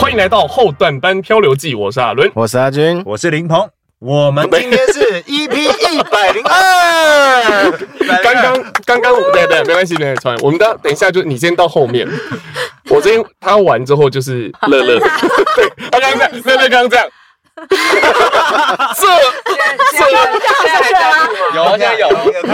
欢迎来到后段班漂流记，我是阿伦，我是阿军，我是林鹏，我们今天是 EP 一百零二。刚 刚刚刚，对对，没关系，没关系。我们等等一下，就你先到后面。我这边他完之后就是乐乐，对，他刚刚这样，乐乐刚刚这样。这这有现在有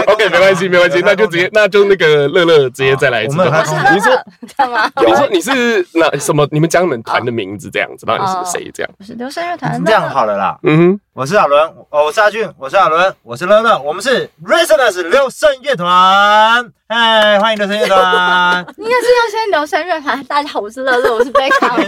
，OK，没关系，没关系，那就直接，那就那个乐乐直接再来一次。你说干嘛？你说你是哪什么？你们讲你们团的名字这样子，然后你是谁这样？我是流声乐团。这样好了啦。嗯哼，我是阿伦，哦，我是阿俊，我是阿伦，我是乐乐，我们是 Resonance 流声乐团。嗨，欢迎流声乐团。应该是要先流声乐团。大家好，我是乐乐，我是贝卡。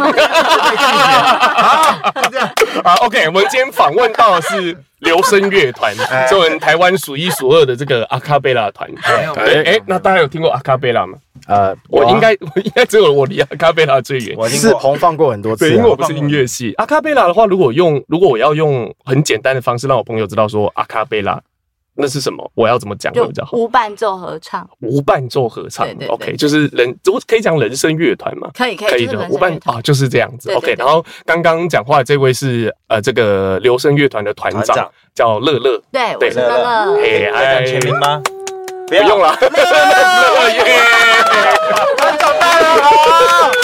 好，这样啊，OK，我们今天访问到的是流声乐团，作为台湾数一数二的这个阿卡贝拉团。对哎，那大家有听过阿卡贝拉吗？呃，我应该我 应该只有我离阿卡贝拉最远。我是红放过很多次，对，因为我不是音乐系。阿卡贝拉的话，如果用如果我要用很简单的方式让我朋友知道说阿卡贝拉。那是什么？我要怎么讲会比较好？无伴奏合唱，无伴奏合唱，OK，就是人，我可以讲人声乐团吗？可以，可以，可以的。无伴啊，就是这样子，OK。然后刚刚讲话的这位是呃，这个留声乐团的团长，叫乐乐。对，我是乐乐。嘿，来签名吗？不用了，乐乐耶，团长大了，好。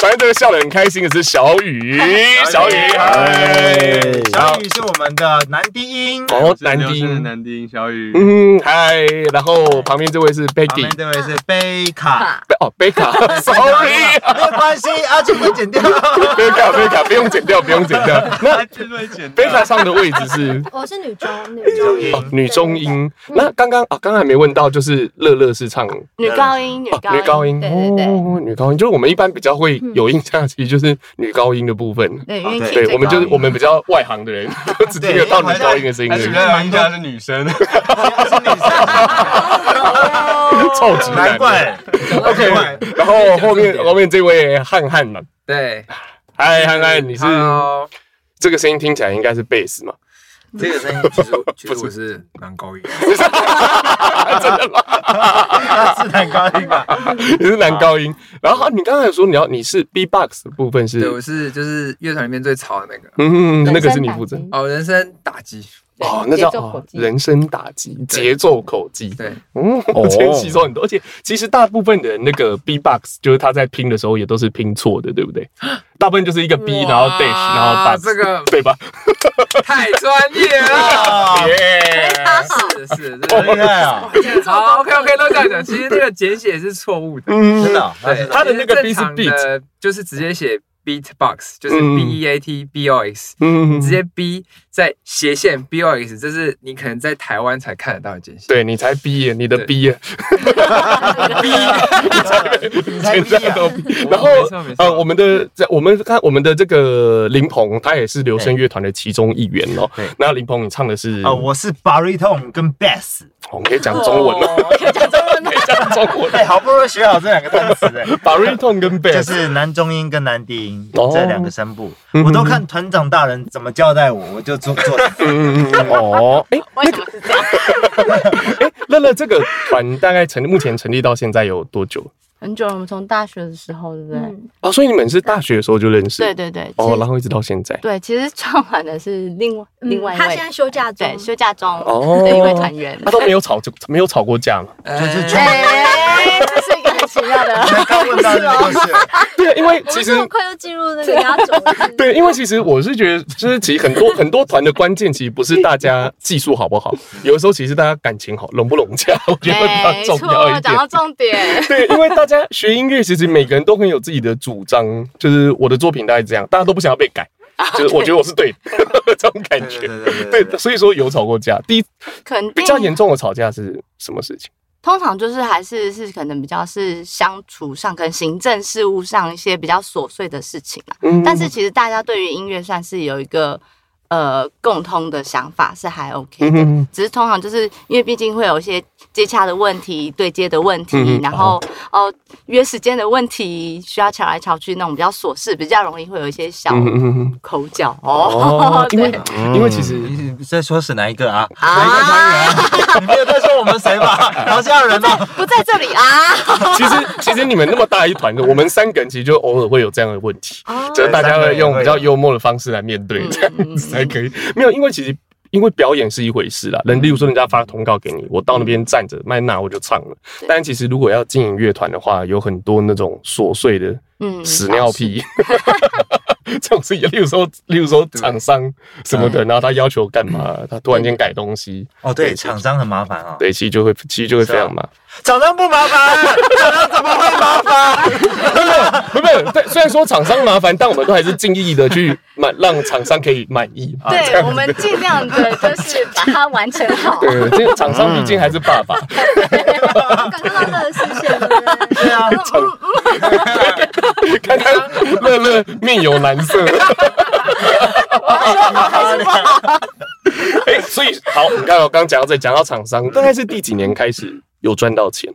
反正这个笑得很开心的是小雨，小雨，嗨，小雨。是我们的男低音，哦，男低音，男低音，小雨，嗯，嗨，然后旁边这位是贝蒂，旁边这位是贝卡，哦，贝卡，sorry，没有关系，阿俊会剪掉，贝卡，贝卡，不用剪掉，不用剪掉，那贝卡上的位置是，我是女中，女中音，女中音，那刚刚啊，刚刚还没问到，就是乐乐是唱女高音，女高，女高音，对对对，女高音，就是我们一般比较会。有印象，其实就是女高音的部分。对，对，我们就是我们比较外行的人，只听得到女高音的声音。主要印象是女生，是女生，超级难怪。OK，然后后面 后面这位汉汉嘛，对，嗨，汉汉，你是这个声音听起来应该是贝斯嘛？这个声音其实其实我是男高音，真的吗？是男高音吧？你是男高音。然后你刚才说你要你是 B-box 的部分是？对，我是就是乐团里面最吵的那个。嗯，那个是你负责哦，人生打击。哦，那叫哦，人生打击，节奏口技。对，嗯，我今天吸收很多，而且其实大部分的人那个 B-box 就是他在拼的时候也都是拼错的，对不对？大部分就是一个 B，然后 dash，然后 box，这个 对吧？太专业了，耶！是是是，好厉害啊！好，OK，OK，都这样讲。其实那个简写是错误的，嗯，真的。对，他的那个 B 是 beat，就是直接写。Beatbox 就是 B E A T B O X，嗯，直接 B 在斜线 B O X，这是你可能在台湾才看得到的简写。对，你才 B 耶，你的 B 耶，B，你才 B 都 B。然后呃，我们的在我们看我们的这个林鹏，他也是流声乐团的其中一员哦。那林鹏，你唱的是？呃，我是 baritone 跟 bass。我们可以讲中文吗？可以讲中文，可以讲中文。哎，好不容易学好这两个单词，哎，baritone 跟 bass 就是男中音跟男低音这两个声部，我都看团长大人怎么交代我，我就做做。哦，哎，为什么是这样？哎，乐乐这个团大概成立，目前成立到现在有多久？很久了，我们从大学的时候，对不对？哦，所以你们是大学的时候就认识？对对对。哦，然后一直到现在。对，其实创完的是另外另外一位，他现在休假中，休假中的一位团员。他都没有吵就没有吵过架嘛？就是这是一个很奇妙的。问到这个事。对，因为其实快就进入那个压轴。对，因为其实我是觉得，就是其实很多很多团的关键，其实不是大家技术好不好，有的时候其实大家感情好，融不融洽，我觉得比较重要一点。讲到重点。对，因为大家学音乐。其实每个人都很有自己的主张，就是我的作品大概这样，大家都不想要被改，就是我觉得我是对的 这种感觉。对，所以说有吵过架。第一，可能比较严重的吵架是什么事情？通常就是还是是可能比较是相处上跟行政事务上一些比较琐碎的事情啊。嗯，但是其实大家对于音乐算是有一个呃，共通的想法是还 OK 的，嗯、只是通常就是因为毕竟会有一些接洽的问题、对接的问题，嗯、然后哦、呃、约时间的问题，需要敲来敲去那种比较琐事，比较容易会有一些小口角、嗯、哦。因为因为其实你在说是哪一个啊？哪一个团员、啊？你没有在说我们谁吧？好像人呢不在这里啊。其实其实你们那么大一团的，我们三个人其实就偶尔会有这样的问题，哦、就是大家会用比较幽默的方式来面对这样子。还可以，没有，因为其实因为表演是一回事啦。人，例如说人家发通告给你，我到那边站着，麦那我就唱了。但其实如果要经营乐团的话，有很多那种琐碎的，嗯，屎尿屁。这种事情，例如说，例如说厂商什么的，然后他要求干嘛，他突然间改东西。哦，对，厂商很麻烦啊。对，其实就会，其实就会非常麻烦。厂商不麻烦，厂商怎么会麻烦？没有，没有，对，虽然说厂商麻烦，但我们都还是尽力的去满，让厂商可以满意。对，我们尽量的就是把它完成好。对，这个厂商毕竟还是爸爸。感受到乐视线了。对啊。看看 乐乐面有难色。哎，所以好，你看我刚刚讲到这，讲到厂商，大概是第几年开始有赚到钱？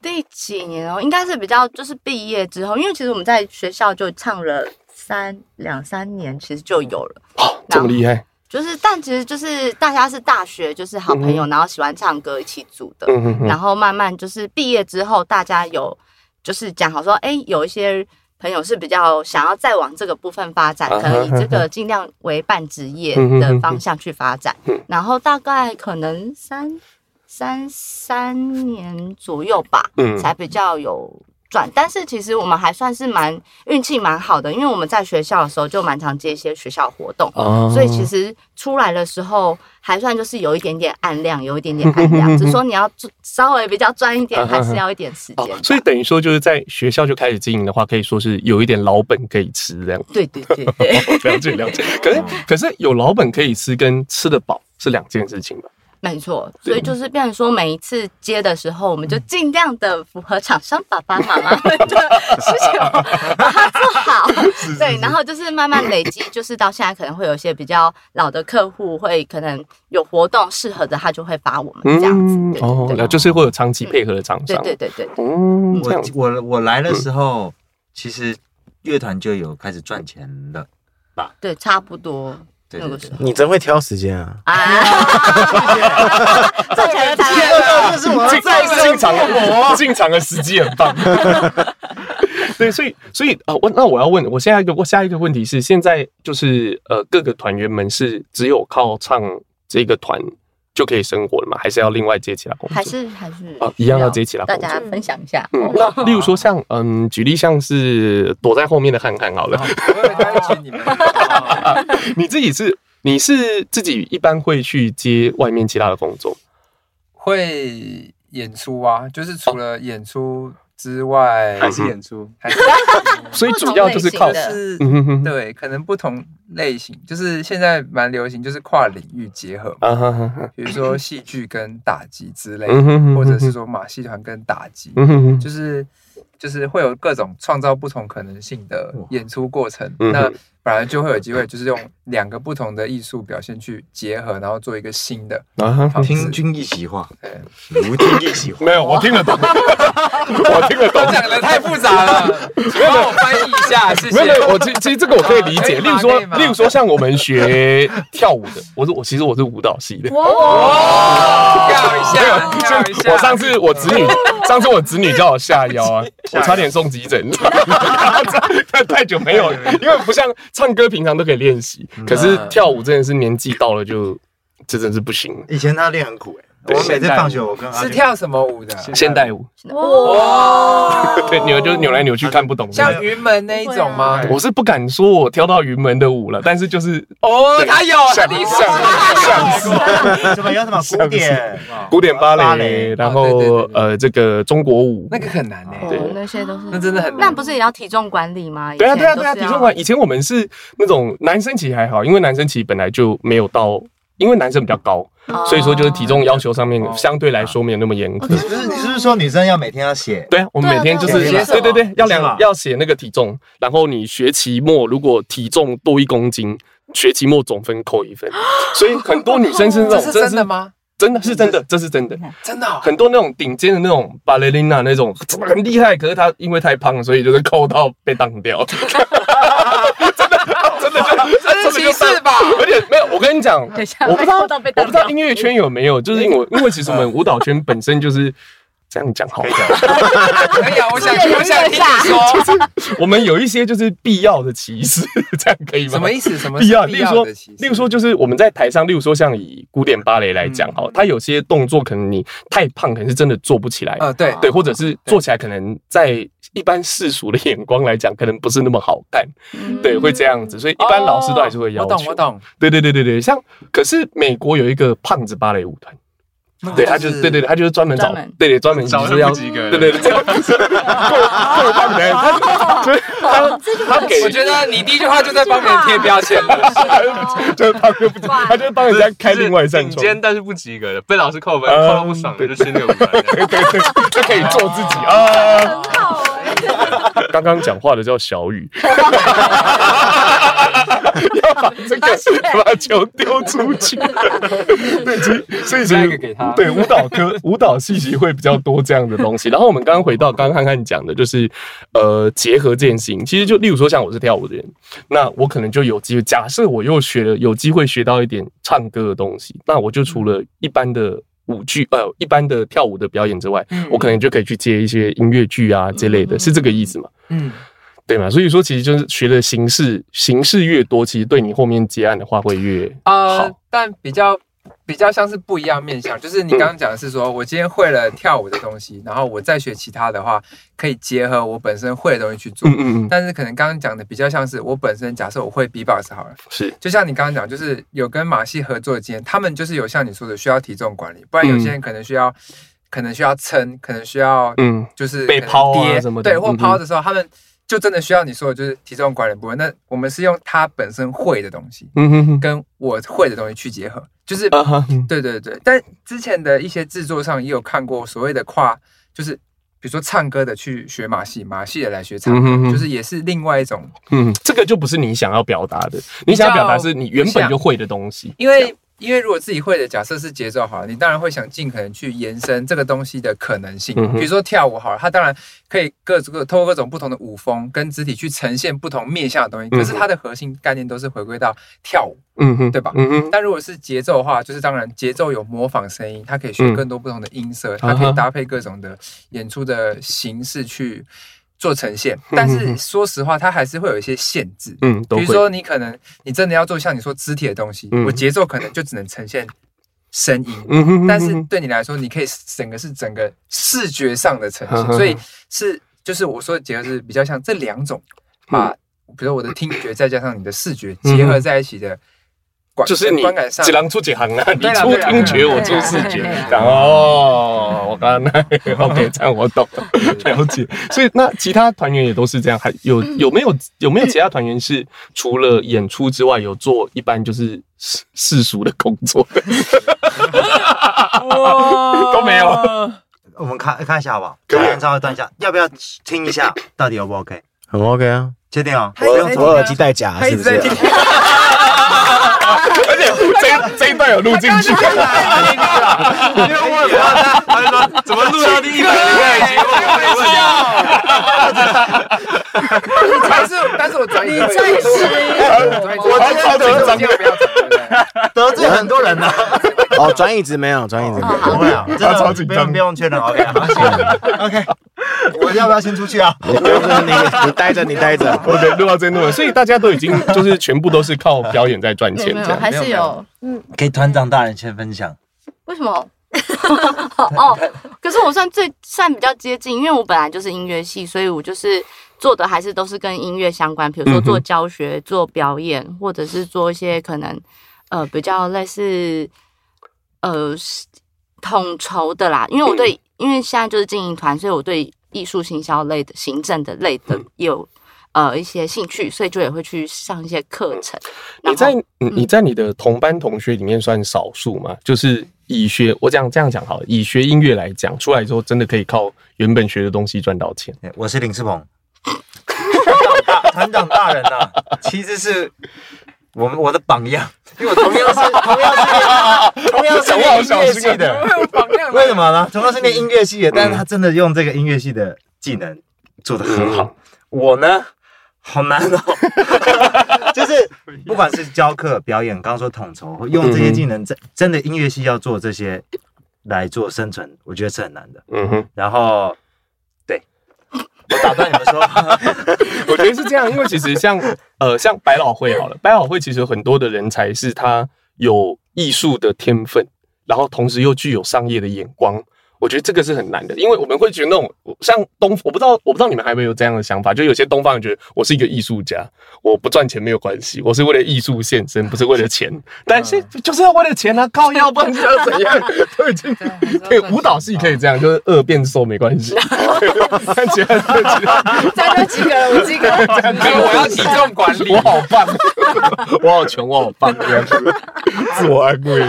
第几年哦？应该是比较就是毕业之后，因为其实我们在学校就唱了三两三年，其实就有了。哦，这么厉害！就是，但其实就是大家是大学就是好朋友，嗯、然后喜欢唱歌一起组的，嗯、哼哼然后慢慢就是毕业之后，大家有就是讲好说，哎、欸，有一些。朋友是比较想要再往这个部分发展，可能以这个尽量为半职业的方向去发展，然后大概可能三三三年左右吧，才比较有。转，但是其实我们还算是蛮运气蛮好的，因为我们在学校的时候就蛮常接一些学校活动，哦、所以其实出来的时候还算就是有一点点暗量，有一点点暗量，只是说你要稍微比较赚一点，还是要一点时间、哦。所以等于说就是在学校就开始经营的话，可以说是有一点老本可以吃这样。对对对对，了解了解。可是可是有老本可以吃跟吃得饱是两件事情吧？没错，所以就是变成说，每一次接的时候，我们就尽量的符合厂商爸爸妈妈们的需求，把它做好。对，然后就是慢慢累积，就是到现在可能会有一些比较老的客户，会可能有活动适合的，他就会发我们这样子。哦，就是会有长期配合的厂商。对对对对。嗯，我我我来的时候，其实乐团就有开始赚钱了吧？对，差不多。对对对，你真会挑时间啊！赚钱的时间，这是我在进场的。进场的时机很棒。对，所以所以啊，我那我要问，我下一个我下一个问题是，现在就是呃，各个团员们是只有靠唱这个团就可以生活了嘛？还是要另外接其他工作？还是还是啊，一样要接其他工作？大家分享一下。嗯，那例如说像嗯，举例像是躲在后面的汉汉好了。你自己是你是自己一般会去接外面其他的工作？会演出啊，就是除了演出之外，还是演出，还是 所以主要就是靠是，对，可能不同类型，就是现在蛮流行，就是跨领域结合嘛，比如说戏剧跟打击之类，或者是说马戏团跟打击，就是就是会有各种创造不同可能性的演出过程，那。反而就会有机会，就是用两个不同的艺术表现去结合，然后做一个新的。听君一席话，如听一席话。没有，我听得懂，我听得懂。讲的太复杂了，帮我翻译一下，谢谢。没有，我其其实这个我可以理解。例如说，例如说像我们学跳舞的，我是我其实我是舞蹈系的。哇！跳一下，跳一下。我上次我子女，上次我子女叫我下腰啊，我差点送急诊。太 太久没有，因为不像。唱歌平常都可以练习，可是跳舞真的是年纪到了就，这真是不行。以前他练很苦哎，我每次放学我跟是跳什么舞的？现代舞。哇！对，扭就扭来扭去，看不懂。像云门那一种吗？我是不敢说我跳到云门的舞了，但是就是哦，他有，像像什么有什么古典古典芭蕾，然后呃这个中国舞，那个很难哎，对，那些都是那真的很难。那不是也要体重管理吗？对啊对啊对啊，体重管理。以前我们是那种男生其实还好，因为男生其实本来就没有到。因为男生比较高，所以说就是体重要求上面相对来说没有那么严格。不是，你是不是说女生要每天要写？对啊，我们每天就是对对对，要量要写那个体重，然后你学期末如果体重多一公斤，学期末总分扣一分。所以很多女生是那种，真的吗？真的是真的，这是真的，真的很多那种顶尖的那种芭蕾琳娜那种很厉害，可是她因为太胖，所以就是扣到被当掉。真的，真的就真的歧视吧？而且没跟你讲，我不知道，我不知道音乐圈有没有，就是因为 因为其实我们舞蹈圈本身就是。这样讲好吗？可以啊，我想听，我想听你说。就是我们有一些就是必要的歧视，这样可以吗？什么意思？什么必要？例如说，例如说，就是我们在台上，例如说，像以古典芭蕾来讲，哈，它有些动作可能你太胖，可能是真的做不起来。呃，对对，或者是做起来可能在一般世俗的眼光来讲，可能不是那么好看。对，会这样子，所以一般老师都还是会要求。我懂，我懂。对对对对对，像可是美国有一个胖子芭蕾舞团。对，他就是对对对，他就是专门找，对对，专门找是要，对对对，够够帮人，他他他给，我觉得你第一句话就在帮别人贴标签了，就是他就不，他就帮人家开另外一扇窗，顶尖但是不及格的，被老师扣分，扣到不爽的就去那个舞团，对对对，就可以做自己啊，很好哎，刚刚讲话的叫小雨。要把这个把球丢出去，对，所以所以所以对舞蹈科舞蹈系其实会比较多这样的东西。然后我们刚刚回到刚刚看看讲的，就是呃结合这件事情，其实就例如说像我是跳舞的人，那我可能就有机会。假设我又学了有机会学到一点唱歌的东西，那我就除了一般的舞剧呃一般的跳舞的表演之外，我可能就可以去接一些音乐剧啊这类的，是这个意思吗？嗯。对嘛，所以说其实就是学的形式形式越多，其实对你后面接案的话会越啊。呃，但比较比较像是不一样面向，就是你刚刚讲的是说，嗯、我今天会了跳舞的东西，然后我再学其他的话，可以结合我本身会的东西去做。嗯嗯，嗯。但是可能刚刚讲的比较像是我本身，假设我会 B-box 好了，是，就像你刚刚讲，就是有跟马戏合作的经验，他们就是有像你说的需要体重管理，不然有些人可能需要、嗯、可能需要撑，可能需要嗯，就是被抛啊什么的，对，或抛的时候他们。就真的需要你说的就是体重管理部分。那我们是用他本身会的东西，嗯哼哼跟我会的东西去结合，就是对对对。但之前的一些制作上也有看过所谓的跨，就是比如说唱歌的去学马戏，马戏的来学唱歌，就是也是另外一种。嗯，这个就不是你想要表达的，你想要表达是你原本就会的东西，因为。因为如果自己会的，假设是节奏好了，你当然会想尽可能去延伸这个东西的可能性。比如说跳舞好了，它当然可以各各通过各种不同的舞风跟肢体去呈现不同面向的东西。可是它的核心概念都是回归到跳舞，嗯哼，对吧？嗯哼。但如果是节奏的话，就是当然节奏有模仿声音，它可以学更多不同的音色，它可以搭配各种的演出的形式去。做呈现，但是说实话，它还是会有一些限制。嗯，比如说你可能你真的要做像你说肢体的东西，我节奏可能就只能呈现声音。嗯，但是对你来说，你可以整个是整个视觉上的呈现，所以是就是我说的结合是比较像这两种，把比如说我的听觉再加上你的视觉结合在一起的。就是你几郎出几行啊？你出听觉，我出视觉。哦，我刚刚那 OK，这样我懂 了，了解。所以那其他团员也都是这样，还有 有没有有没有其他团员是除了演出之外，有做一般就是世世俗的工作的？都没有。我们看看一下好不好？可以稍微断一下，要不要听一下？到底 O 不 OK？很 OK 啊，确定啊？我用左耳机戴假，是不是？而且这这一段有录进去，因为我也怕他，他就说怎么录到第一百零二集，我没问题。但是但是我转移，你最是，我今天得罪不要得罪很多人呢。哦，转椅子没有，转椅子没有，不会啊，他超紧张，不用确认，OK，好，OK。我要不要先出去啊？你你待着，你待着。OK，录到这录了，所以大家都已经就是全部都是靠表演在赚钱，这样还是有嗯。给团长大人先分享。为什么？哦，可是我算最算比较接近，因为我本来就是音乐系，所以我就是做的还是都是跟音乐相关，比如说做教学、做表演，或者是做一些可能呃比较类似呃统筹的啦。因为我对。因为现在就是经营团，所以我对艺术行销类的、行政的类的有呃一些兴趣，所以就也会去上一些课程。你在你在你的同班同学里面算少数吗？就是以学我讲这样讲好了，以学音乐来讲，出来之后真的可以靠原本学的东西赚到钱。我是林志鹏，团长大人呐、啊，其实是我们我的榜样，因为我同样是同样是同样是念音乐系的，榜样为什么呢？同样是念音乐系的，但是他真的用这个音乐系的技能做得很好。我呢，好难哦，就是不管是教课、表演，刚刚说统筹，用这些技能，真真的音乐系要做这些来做生存，我觉得是很难的。嗯哼，然后。我打断你们说，我觉得是这样，因为其实像呃像百老汇好了，百老汇其实很多的人才是他有艺术的天分，然后同时又具有商业的眼光。我觉得这个是很难的，因为我们会觉得那种像东，我不知道，我不知道你们还没有这样的想法，就有些东方人觉得我是一个艺术家，我不赚钱没有关系，我是为了艺术献身，不是为了钱。但是就是要为了钱啊，靠，要不然就要怎样？都已经 可以舞蹈系可以这样，就是饿变瘦没关系。看起来再多几个人，我几个人，我要体重管理，我好棒，我好穷，我好棒，这样子自我安慰。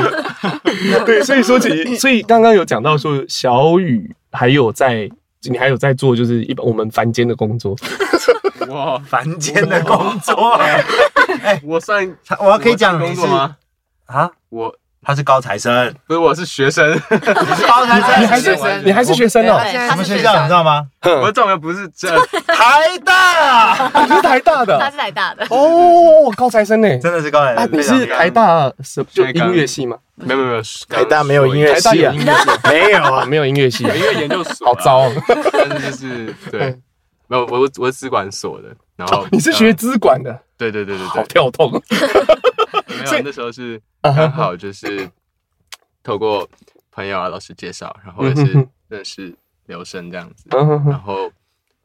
对，所以说起，所以刚刚有讲到说。小雨还有在，你还有在做，就是一般我们凡间的工作。哇，凡间的工作，哎、欸，我算我要可以讲工作吗？啊，我。他是高材生，不是，我是学生。你是高材生，你还是你还是学生哦？什么学校你知道吗？我的状元不是这台大，你是台大的，他是台大的哦，高材生呢？真的是高材生。你是台大什就音乐系吗？没有没有，台大没有音乐系啊，没有啊，没有音乐系，音乐研究所，好糟。但是就是对，没有我我是资管所的，然后你是学资管的？对对对对对，好跳痛。没有，那时候是刚好就是。透过朋友啊、老师介绍，然后也是认识刘生这样子，然后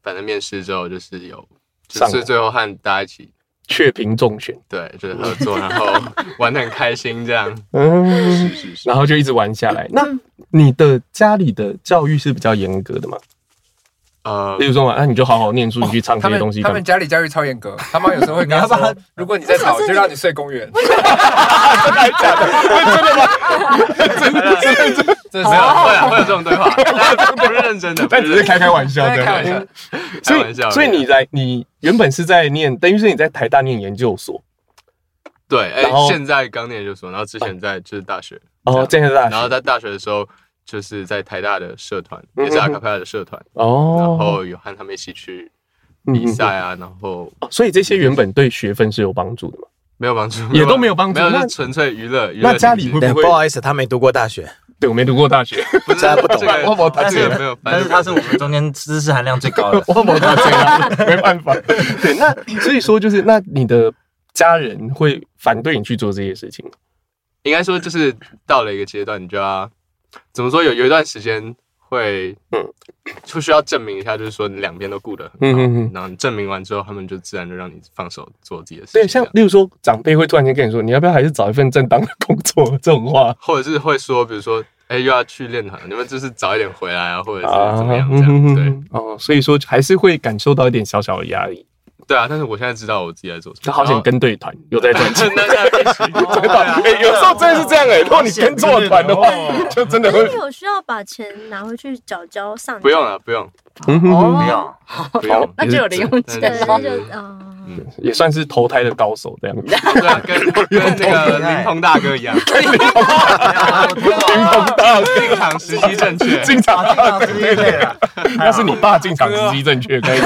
反正面试之后就是有，就是最后和大家一起雀屏中选，对，就是合作，然后 玩的很开心这样，嗯，是是是，然后就一直玩下来。那你的家里的教育是比较严格的吗？呃，例如说嘛，那你就好好念书，你去唱这些东西。他们家里教育超严格，他妈有时候会跟他 说：“如果你在吵，就让你睡公园。”真的假的？真的吗？真的真的真的真的没有会啊，会有这种对话，不是认真的，但只是开开玩笑的。开玩笑，开玩笑。所以你在你原本是在念，等于是你在台大念研究所。对，哎，现在刚念研究所，然后之前在就是大学。哦，现在大学。然后在大学的时候。就是在台大的社团，也是阿卡贝拉的社团哦，然后有和他们一起去比赛啊，然后，所以这些原本对学分是有帮助的吗？没有帮助，也都没有帮助，没有，那纯粹娱乐。那家里会不会？不好意思，他没读过大学，对，我没读过大学，不是 不懂。我我他这个没有，但是他是我们中间知识含量最高的，我我他这个没办法。对，那所以说就是，那你的家人会反对你去做这些事情吗？应该说，就是到了一个阶段，你就要。怎么说？有有一段时间会，嗯，就需要证明一下，就是说你两边都顾得很好，嗯嗯嗯，然后你证明完之后，他们就自然就让你放手做自己的事情。对，像例如说，长辈会突然间跟你说，你要不要还是找一份正当的工作？这种话，或者是会说，比如说，哎，又要去练团，你们就是早一点回来啊，或者是怎么样这样？对，哦，所以说还是会感受到一点小小的压力。对啊，但是我现在知道我自己在做什么。他好想跟对团，有在赚钱。哎，有时候真的是这样哎。如果你跟错团的话，就真的会。你有需要把钱拿回去缴交上？不用了，不用。嗯哼，不用，不用。那就有零用钱，那就嗯，也算是投胎的高手这样子。对啊，跟跟那个林鹏大哥一样。林鹏大哥进场时机正确，进场时机正确。那是你爸进场时机正确，可以。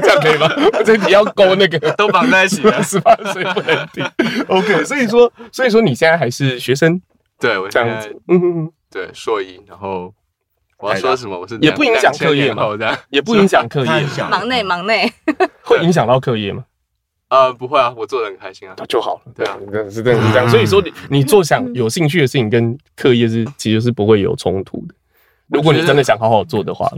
这样可以吗？这你要勾那个都绑在一起了，十八岁不能停。OK，所以说，所以说你现在还是学生，对我这样子，嗯，对，硕一，然后我要说什么？我是也不影响课业嘛，也不影响课业，忙内忙内，会影响到课业吗？呃，不会啊，我做的很开心啊，就好了。对啊，真的是真的是这样。所以说，你你做想有兴趣的事情跟课业是其实是不会有冲突的。如果你真的想好好做的话。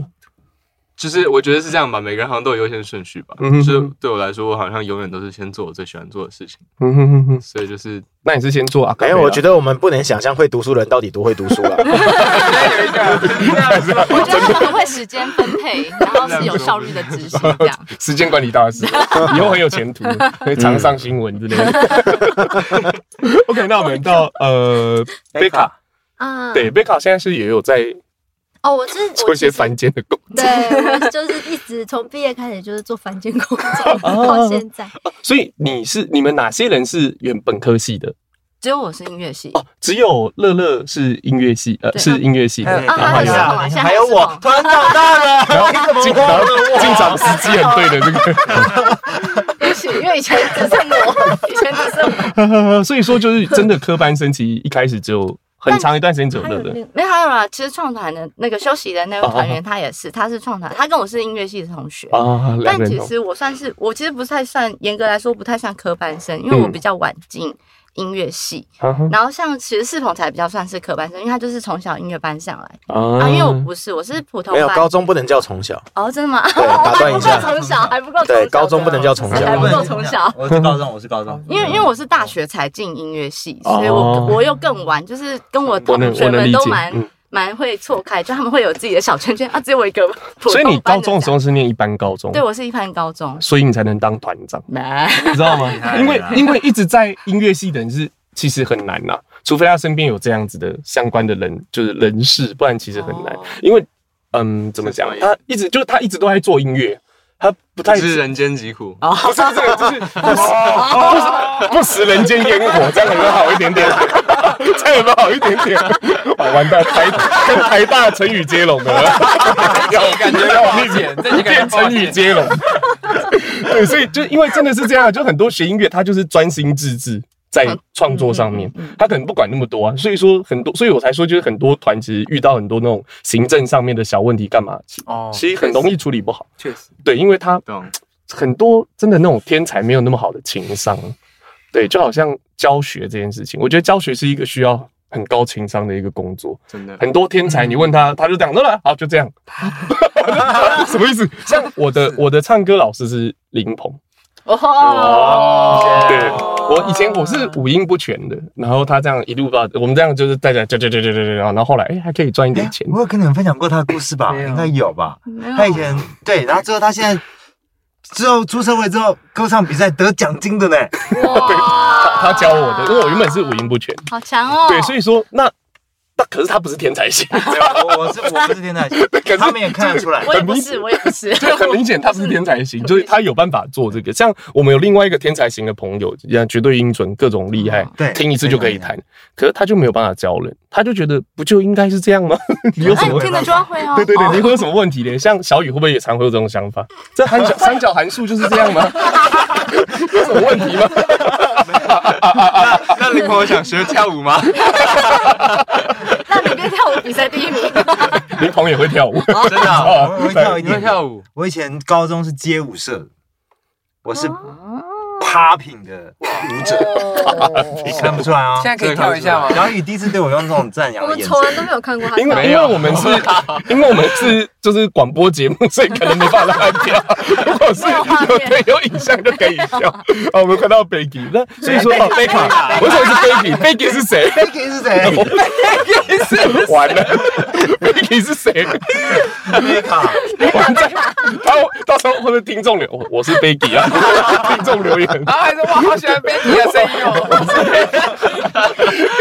就是我觉得是这样吧，每个人好像都有优先顺序吧。嗯，就是对我来说，我好像永远都是先做我最喜欢做的事情。嗯哼哼哼。所以就是，那你是先做啊？没有我觉得我们不能想象会读书的人到底多会读书了。我觉得他们会时间分配，然后是有效率的执行这样。时间管理大师，以后很有前途，可以常上新闻之类的。OK，那我们到呃贝卡啊，对，贝卡现在是也有在。哦，我是做一些凡间的工作。对，我就是一直从毕业开始就是做凡间工作 到现在。所以你是你们哪些人是原本科系的？只有我是音乐系哦，只有乐乐是音乐系，呃，是音乐系的。还有还有我，团长大了，然后进进场时机很对的这个。对不起，因为以前只剩我，以前只剩我。所以说，就是真的科班生，其实一开始只有很长一段时间只有乐乐。没有还有啦，其实创团的那个休息的那位团员，他也是，他是创团，他跟我是音乐系的同学。但其实我算是，我其实不太算，严格来说不太算科班生，因为我比较晚进。音乐系，然后像其实四鹏才比较算是科班生，因为他就是从小音乐班上来啊。因为我不是，我是普通班。没有，高中不能叫从小。哦，真的吗？对，打断 一下。从小还不够。对，高中不能叫从小，还不够从小。我是高中，我是高中。因为因为我是大学才进音乐系，所以我我又更晚，就是跟我同学们都蛮。蛮会错开，就他们会有自己的小圈圈啊，只有我一个。所以你高中的时候是念一般高中？对，我是一般高中，所以你才能当团长。难，你知道吗？因为因为一直在音乐系的人是其实很难呐，除非他身边有这样子的相关的人，就是人事，不然其实很难。因为嗯，怎么讲？他一直就是他一直都在做音乐。他不太是人间疾苦啊，不是这个，就是不 不食人间烟火，这样有没有好一点点？这样有没有好一点点？完蛋，台跟台大成语接龙的，有感觉要往前，变成语接龙。对，所以就因为真的是这样，就很多学音乐他就是专心致志。在创作上面，他可能不管那么多啊，所以说很多，所以我才说，就是很多团其实遇到很多那种行政上面的小问题，干嘛？哦，其实很容易处理不好。确实，对，因为他很多真的那种天才没有那么好的情商。对，就好像教学这件事情，我觉得教学是一个需要很高情商的一个工作。真的，很多天才，你问他，他就讲，了，好，就这样。什么意思？像我的我的唱歌老师是林鹏。哦，对，我以前我是五音不全的，然后他这样一路把我们这样就是带着，就就就就就就，然后后来哎还可以赚一点钱。我有跟你们分享过他的故事吧？应该有吧？他以前对，然后之后他现在之后出社会之后歌唱比赛得奖金的呢。哇，对，他教我的，因为我原本是五音不全，好强哦。对，所以说那。可是他不是天才型，我我是我不是天才型，可是他们也看得出来，我也不是，我也不是，对很明显他不是天才型，就是他有办法做这个。像我们有另外一个天才型的朋友，一样绝对音准，各种厉害，对，听一次就可以弹。可是他就没有办法教人，他就觉得不就应该是这样吗？你有什么听得就要会哦？对对对，你会有什么问题呢？像小雨会不会也常会有这种想法？这三角三角函数就是这样吗？有什么问题吗？那林鹏想学跳舞吗？那你变跳舞比赛第一名。林鹏也会跳舞，真的，我会跳，你会跳舞。我以前高中是街舞社，我是。popping 的舞者，看不出来啊！现在可以跳一下吗？然后你第一次对我用这种赞扬的眼神，我们从来都没有看过他。因为因为我们是，因为我们是就是广播节目，所以可能没办法让他跳。如果是有对有影像就可以笑。啊，我们看到 Becky，那所以说哦，Becky，为什么是 Becky？Becky 是谁？Becky 是谁？Becky 是完了，Becky 是谁？Becky，完蛋！然后到时候或者听众留，我我是 Becky 啊，听众留言。然后还是我好喜欢 Becky 的声音哦，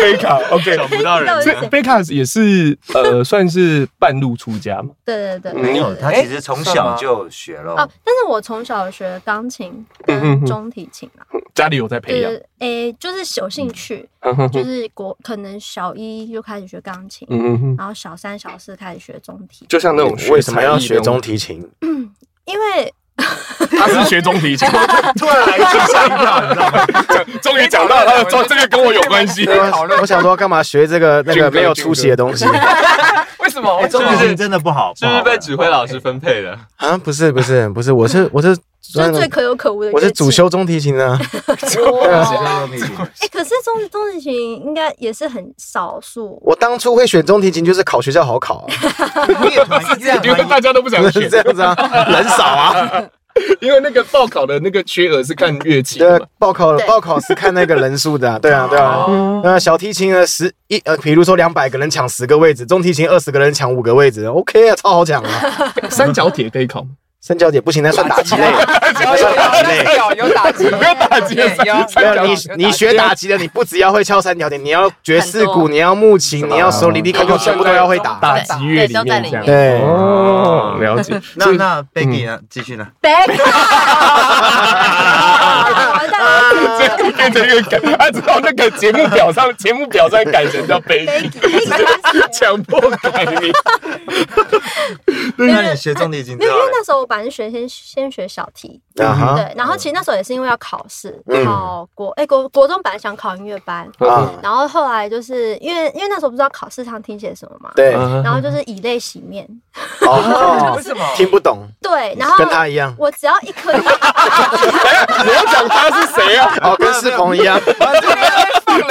贝卡，OK，找不到人。所以贝卡也是呃，算是半路出家嘛。对对对，没有，他其实从小就学了。哦，但是我从小学钢琴跟中提琴啊，家里有在培养。诶，就是有兴趣，就是国可能小一就开始学钢琴，然后小三、小四开始学中提。就像那种为什么要学中提琴？因为。他是学中提琴，突然来一句吓一跳，你知道吗？终于讲到他说这个跟我有关系。我想说，干嘛学这个那个没有出息的东西？为什么？中提琴真的不好，是不是被指挥老师分配的？啊，不是不是不是，我是我是最可有可无的，我是主修中提琴 的。哎，可是中中提琴应该也是很少数。我当初会选中提琴，就是考学校好考。因为大家都不想选这样子啊，人少啊。因为那个报考的那个缺额是看乐器，对，报考报考是看那个人数的，对啊，对啊。那小提琴呢十一呃，比如说两百个人抢十个位置，中提琴二十个人抢五个位置，OK 啊，超好抢啊。三角铁可以考吗？三角点不行，那算打击类，那算打击类，有打击，没有打击类，没有你你学打击的，你不只要会敲三角点，你要爵士鼓，你要木琴，你要手里里扣扣，全部都要会打。打击乐里面这样，对哦，了解。那那 Becky 呢？继续呢？Becky，变成一个改，他知道那个节目表上节目表上改成叫 Becky，强迫改名。那你学中提琴，因为那时候我本来是学先先学小提，对，然后其实那时候也是因为要考试，考国哎国国中本来想考音乐班，然后后来就是因为因为那时候不知道考试上听写什么嘛，对，然后就是以泪洗面，哦，为什么？听不懂？对，然后跟他一样，我只要一颗，你要讲他是谁啊？哦，跟世鹏一样，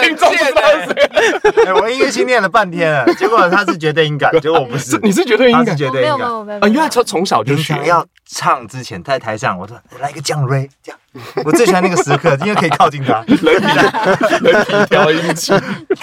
听众是谁？我音乐系念了半天了，结果他是绝对音感，结果我不是，你是绝对音感，绝对音感，啊，因为他从从小就想要唱之前在台上，我说来个降 Ray 这样，我最喜欢那个时刻，因为可以靠近他，人体人体调音器，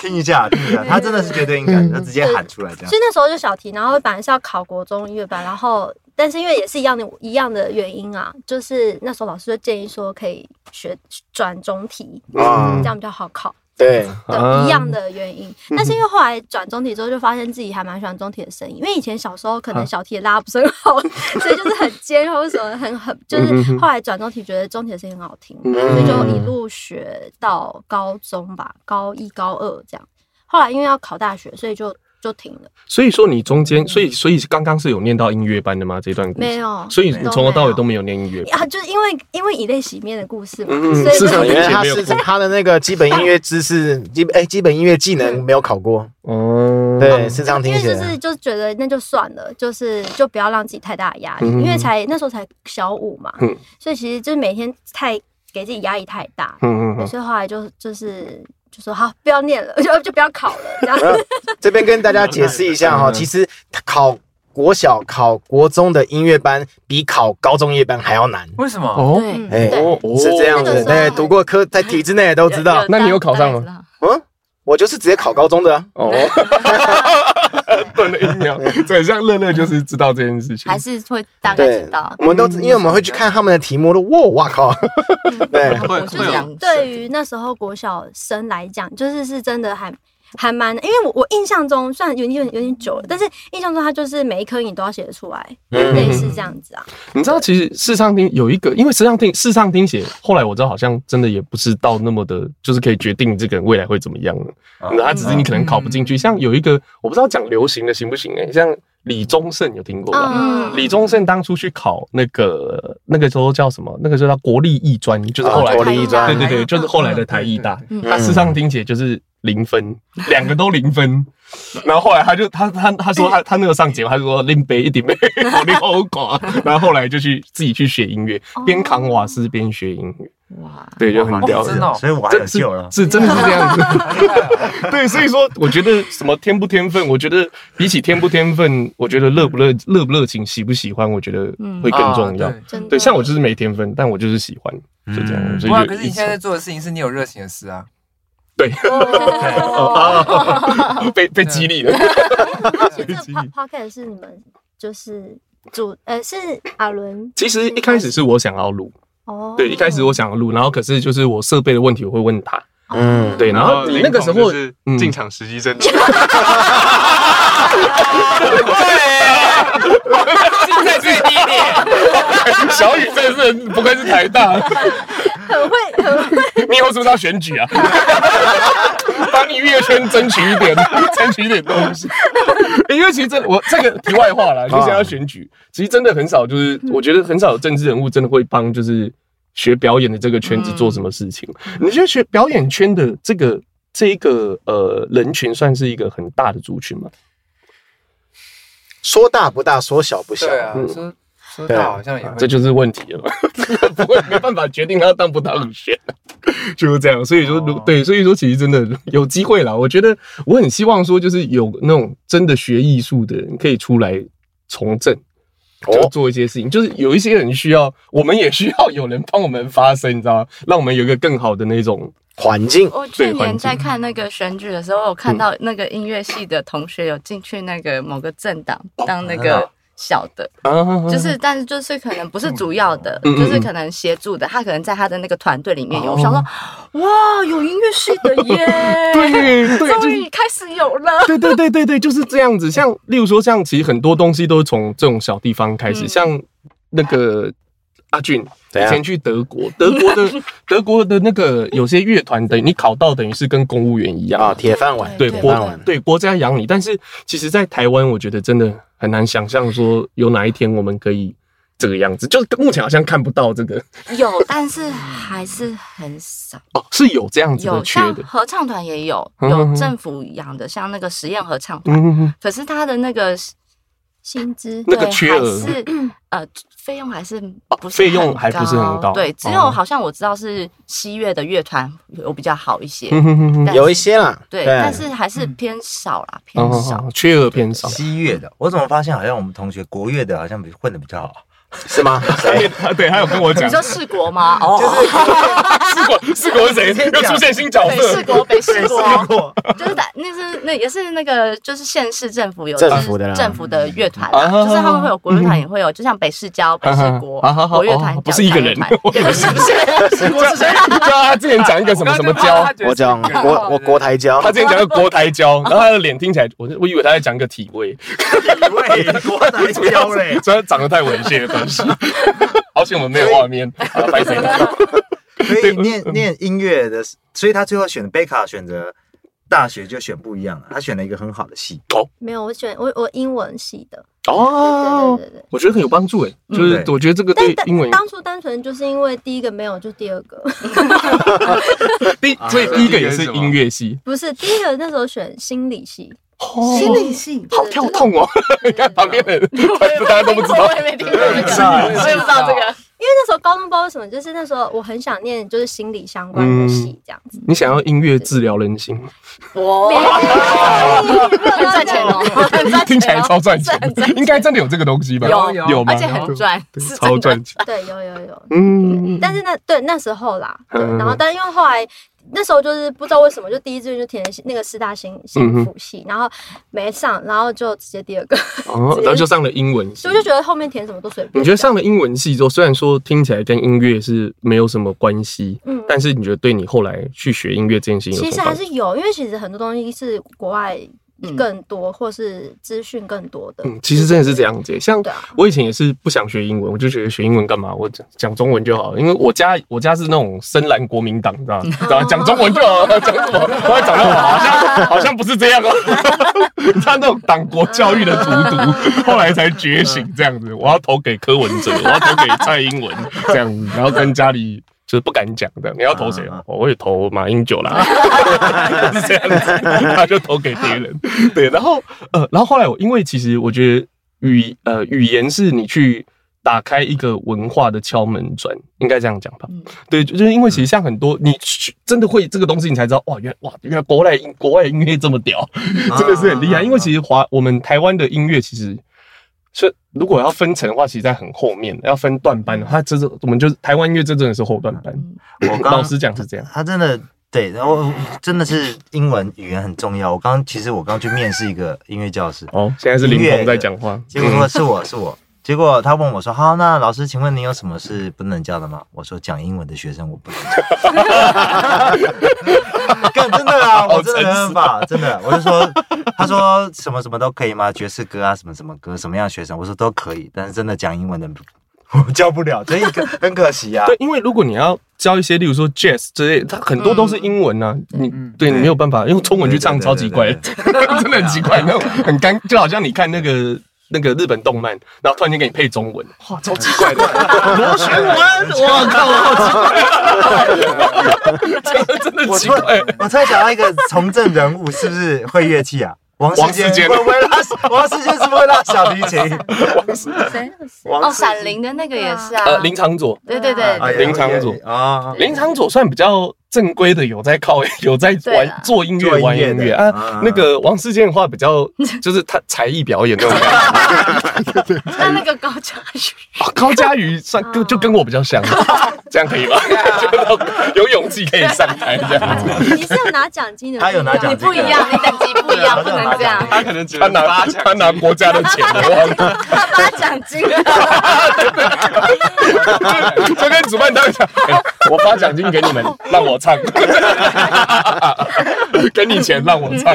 听一下听一下，他真的是绝对音感，他直接喊出来这样。所以那时候就小提，然后本来是要考国中音乐班，然后但是因为也是一样的一样的原因啊，就是那时候老师就建议说可以学转中提，嗯，这样比较好考。对，对，一样的原因，但是因为后来转中体之后，就发现自己还蛮喜欢中体的声音，因为以前小时候可能小提也拉不是很好，所以就是很尖或者什么很很，就是后来 转中体觉得中体的声音很好听，所以就一路学到高中吧，高一高二这样。后来因为要考大学，所以就。就停了，所以说你中间，所以所以刚刚是有念到音乐班的吗？这段故事？没有，所以你从头到尾都没有念音乐啊？就是因为因为以泪洗面的故事嘛，是因为他是他的那个基本音乐知识基哎基本音乐技能没有考过。哦，对，是这样听写，就是就觉得那就算了，就是就不要让自己太大的压力，因为才那时候才小五嘛，所以其实就是每天太给自己压力太大，嗯嗯，所以后来就就是。就说好，不要念了，就就不要考了。这样，这边跟大家解释一下哈，其实考国小、考国中的音乐班比考高中音乐班还要难。为什么？哦，哎，是这样子。对，读过科在体制内都知道。那你有考上吗？嗯，我就是直接考高中的。哦。一秒，对，像乐乐就是知道这件事情，还是会大概知道。我们都因为我们会去看他们的题目的，哇，哇靠！对，就是。对于那时候国小生来讲，就是是真的还。还蛮，因为我我印象中，虽然有点有点久了，但是印象中他就是每一颗你都要写得出来，类似这样子啊。你知道，其实视唱听有一个，因为视唱听视唱听写，后来我知道好像真的也不是到那么的，就是可以决定这个人未来会怎么样了。他只是你可能考不进去。像有一个我不知道讲流行的行不行哎，像李宗盛有听过吗？李宗盛当初去考那个那个时候叫什么？那个时候叫国立艺专，就是后来国立艺专，对对对，就是后来的台艺大。他视唱听写就是。零分，两个都零分，然后后来他就他他他说他他那个上节目，他就说拎杯一点杯，我拎好寡，然后后来就去自己去学音乐，边扛瓦斯边学音乐，哇，对，就很屌，真的，所以我还有救了，是真的是这样子，对，所以说我觉得什么天不天分，我觉得比起天不天分，我觉得热不热热不热情，喜不喜欢，我觉得会更重要，对，像我就是没天分，但我就是喜欢，就这样，哇，可是你现在在做的事情是你有热情的事啊。对，被被激励了。这个 podcast 是你们就是主呃是阿伦。其实一开始是我想要录哦，对，一开始我想要录，然后可是就是我设备的问题，我会问他。嗯，对，然后你那个时候是进场时机真的。对，现在最低点。小雨真的是不愧是台大，很会很会。你以后是不是要选举啊？帮音乐圈争取一点，争取一点东西。因为其实这我这个题外话啦，就是要选举，其实真的很少，就是我觉得很少有政治人物真的会帮，就是。学表演的这个圈子做什么事情？嗯、你觉得学表演圈的这个这一个呃人群算是一个很大的族群吗？说大不大，说小不小。对啊，嗯、说说大好像也这就是问题了，不会没办法决定他当不当选，就是这样。所以说，哦、对，所以说其实真的有机会啦。我觉得我很希望说，就是有那种真的学艺术的人可以出来从政。就做一些事情，就是有一些人需要，我们也需要有人帮我们发声，你知道吗？让我们有一个更好的那种环境。我去年在看那个选举的时候，我看到那个音乐系的同学有进去那个某个政党当那个小的，就是但是就是可能不是主要的，就是可能协助的。他可能在他的那个团队里面有，我想说，哇，有音乐系的耶，对 对，终于开始有了。对对对对对，就是这样子。像例如说，像其实很多东西都是从这种小地方开始，像那个。阿俊以前去德国，德国的 德国的那个有些乐团，等于你考到，等于是跟公务员一样啊，铁饭碗。对国对国家养你，但是其实，在台湾，我觉得真的很难想象说有哪一天我们可以这个样子，就是目前好像看不到这个。有，但是还是很少哦，是有这样子的缺的。合唱团也有，有政府养的，像那个实验合唱团，可是他的那个。薪资那个缺额是呃，费用还是不费用还不是很高，对，只有好像我知道是西乐的乐团有比较好一些，有一些啦，对，但是还是偏少啦，偏少，缺额偏少。西乐的，我怎么发现好像我们同学国乐的好像比混的比较好。是吗？对，他有跟我讲。你说世国吗？哦，就是 世国，世国是谁？又出现新角色。世国，北世国，就是那是那也是那个就是县市政府有政府的政府的乐团，就是他们会有国乐团，也会有，就像北市交、北市国国乐团，不是一个人，不是不是，世国是谁？他之前讲一个什么什么交，我讲国我国台交，他之前讲个国台交，然后他的脸听起来，我我以为他在讲个体位，体位国台交嘞，真的长得太猥亵了。好险我们没有画面，白谁所以念念音乐的，所以他最后选贝卡选择大学就选不一样了，他选了一个很好的系。哦，没有，我选我我英文系的。哦，对对对，我觉得很有帮助诶，就是我觉得这个对英文当初单纯就是因为第一个没有，就第二个。第所以第一个也是音乐系，不是第一个那时候选心理系。心理系好跳痛哦！你看旁边的人，大家都不知道，我也没听过，我也不知道这个。因为那时候高中不知道为什么，就是那时候我很想念就是心理相关的系这样子。你想要音乐治疗人心？哇，很赚钱哦！听起来超赚钱，应该真的有这个东西吧？有有吗？而且很赚，超赚钱。对，有有有。嗯，但是那对那时候啦，然后但因为后来。那时候就是不知道为什么，就第一志愿就填那个师大新新辅系，然后没上，然后就直接第二个，哦，然后就上了英文系。所以我就觉得后面填什么都随便。你觉得上了英文系之后，虽然说听起来跟音乐是没有什么关系，嗯，但是你觉得对你后来去学音乐这件事情，其实还是有，因为其实很多东西是国外。更多或是资讯更多的，嗯，其实真的是这样子。像我以前也是不想学英文，我就觉得学英文干嘛？我讲讲中文就好了。因为我家我家是那种深蓝国民党，你知道吗？讲中文就好了，讲什么？我讲的好像好像不是这样哦。他那种党国教育的荼毒，后来才觉醒这样子。我要投给柯文哲，我要投给蔡英文这样子，然后跟家里。就是不敢讲的，你要投谁？我会投马英九啦，是这样子，他就投给别人。对，然后呃，然后后来我因为其实我觉得语呃语言是你去打开一个文化的敲门砖，应该这样讲吧？对，就是因为其实像很多你真的会这个东西，你才知道哇，原哇原来国外国外音乐这么屌，真的是很厉害。因为其实华我们台湾的音乐其实。所以，如果要分层的话，其实在很后面，要分段班的话，这是我们就是台湾音乐，这真的是后段班。我刚老实讲是这样，他真的对，然后真的是英文语言很重要。我刚其实我刚去面试一个音乐教师，哦，现在是林鹏在讲话，结果说是我是我。结果他问我说：“好，那老师，请问你有什么是不能教的吗？”我说：“讲英文的学生我不能教。” 干真的啊，我真的没办法，真的。我就说，他说什么什么都可以吗？爵士歌啊，什么什么歌，什么样的学生？我说都可以，但是真的讲英文的我教不了，所以很可惜啊。对，因为如果你要教一些，例如说 jazz 之类，它很多都是英文啊，你对你没有办法用中文去唱，超级怪，真的很奇怪，那种很尴，就好像你看那个。那个日本动漫，然后突然间给你配中文，哇，超奇怪的螺旋纹，我靠，好奇怪，真的真的奇怪。我突然想到一个从政人物，是不是会乐器啊？王世坚会不会拉？王世坚是不是会拉小提琴？谁？哦，闪灵的那个也是啊。呃，林长佐，对对对，林长佐啊，林长佐算比较正规的，有在靠，有在玩做音乐，玩音乐。啊。那个王世坚的话，比较 就是他才艺表演那种感觉。那那个高佳瑜，高佳瑜算跟就跟我比较像，这样可以吗？有勇气可以上台这样。子。你是有拿奖金的，他有拿奖金，你不一样，你等级不一样，不能这样。他可能只他拿他拿国家的钱。他发奖金，就跟主办单位讲，我发奖金给你们，让我唱，给你钱让我唱。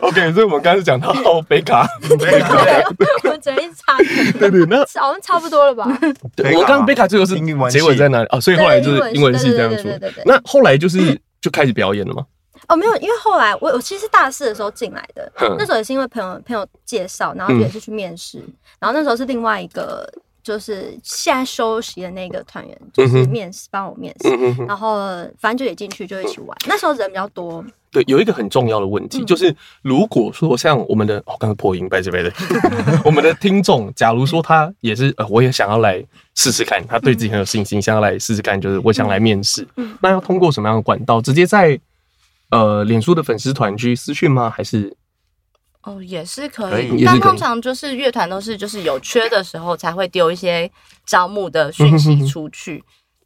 OK，所以我们刚才讲到贝卡，贝卡，我们整一场，对对，那好像差不多了吧？我刚刚贝卡最后是结尾在哪里啊？所以后来就是英文系这样说。那后来就是就开始表演了吗？哦，没有，因为后来我我其实是大四的时候进来的，那时候也是因为朋友朋友介绍，然后也是去面试，然后那时候是另外一个。就是现在休息的那个团员，就是面试帮我面试，然后反正就也进去就一起玩。那时候人比较多。对，有一个很重要的问题，就是如果说像我们的，哦，刚刚破音，拜这拜的，我们的听众，假如说他也是，呃，我也想要来试试看，他对自己很有信心，想要来试试看，就是我想来面试，那要通过什么样的管道？直接在呃脸书的粉丝团去私讯吗？还是？哦，也是可以，但通常就是乐团都是就是有缺的时候才会丢一些招募的讯息出去。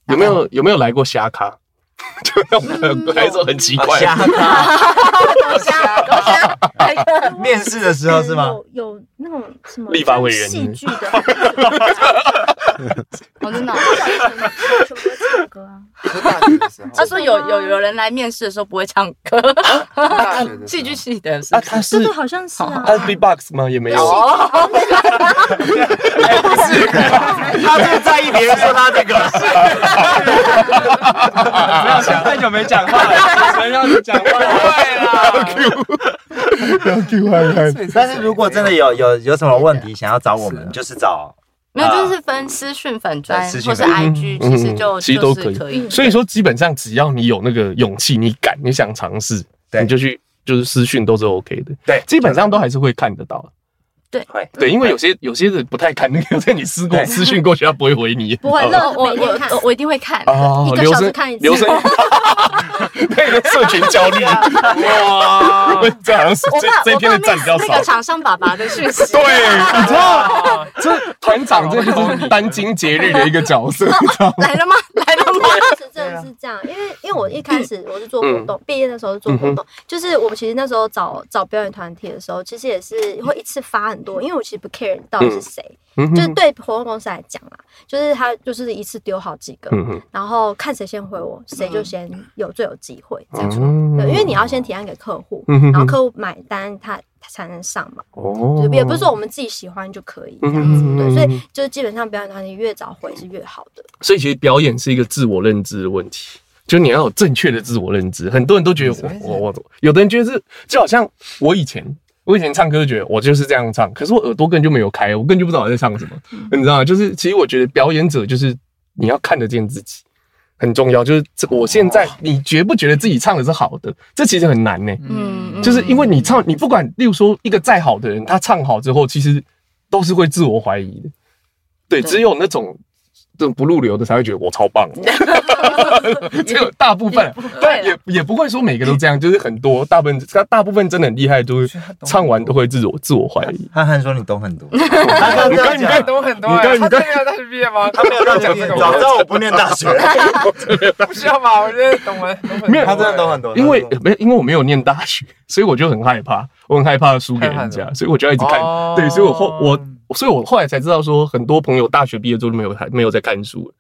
有没有有没有来过虾咖？就那种来说很奇怪。瞎咖，瞎咖，面试的时候是吗？有有那种什么立法委员戏剧的。我 真的。唱歌啊？他说有有有人来面试的时候不会唱歌，戏剧系的。啊，他是好像是啊。他是 B-box 吗？也没有。不是，他最在意别人说他这个。不要讲，太久没讲话了，谁让你讲话？对啦。要 Q。但是如果真的有有有什么问题想要找我们，就是找。没有，就是分私讯粉专或是 IG，其实就其实都可以。所以说，基本上只要你有那个勇气，你敢，你想尝试，你就去，就是私讯都是 OK 的。对，基本上都还是会看得到。对，对，因为有些有些人不太看那个，在你私过私讯过去，他不会回你。不会，那我我我一定会看，一个小时看一次。留声，那个社群焦虑哇！这好像是这这篇的赞比较少。那个厂商爸爸的讯息，对，你知道，这团长这就是殚精竭虑的一个角色。来了吗？来了吗？当时真的是这样，因为因为我一开始我是做活动，毕业的时候是做活动，就是我们其实那时候找找表演团体的时候，其实也是会一次发很。多，因为我其实不 care 你到底是谁，就是对活动公司来讲啦，就是他就是一次丢好几个，然后看谁先回我，谁就先有最有机会这样。对，因为你要先提案给客户，然后客户买单，他他才能上嘛。哦，也不是说我们自己喜欢就可以这样子，对，所以就是基本上表演团体越早回是越好的。所以其实表演是一个自我认知的问题，就你要有正确的自我认知。很多人都觉得我我我，有的人觉得是就好像我以前。我以前唱歌就觉得我就是这样唱，可是我耳朵根本就没有开，我根本就不知道我在唱什么，你知道吗？就是其实我觉得表演者就是你要看得见自己很重要，就是我现在你觉不觉得自己唱的是好的？这其实很难呢。嗯，就是因为你唱，你不管例如说一个再好的人，他唱好之后，其实都是会自我怀疑的。对，只有那种。这种不入流的才会觉得我超棒，这个大部分，但也也不会说每个都这样，就是很多大部分，他大部分真的很厉害，都唱完都会自我自我怀疑。憨憨说你懂很多，你看你看懂很多，你看你看他没有大学毕业吗？他没有讲这个，早知道我不念大学，不需要吧？我觉得懂很没有，他真的懂很多，因为没因为我没有念大学，所以我就很害怕，我很害怕输给人家，所以我就要一直看，对，所以我后我。所以我后来才知道，说很多朋友大学毕业之后都没有还没有在看书，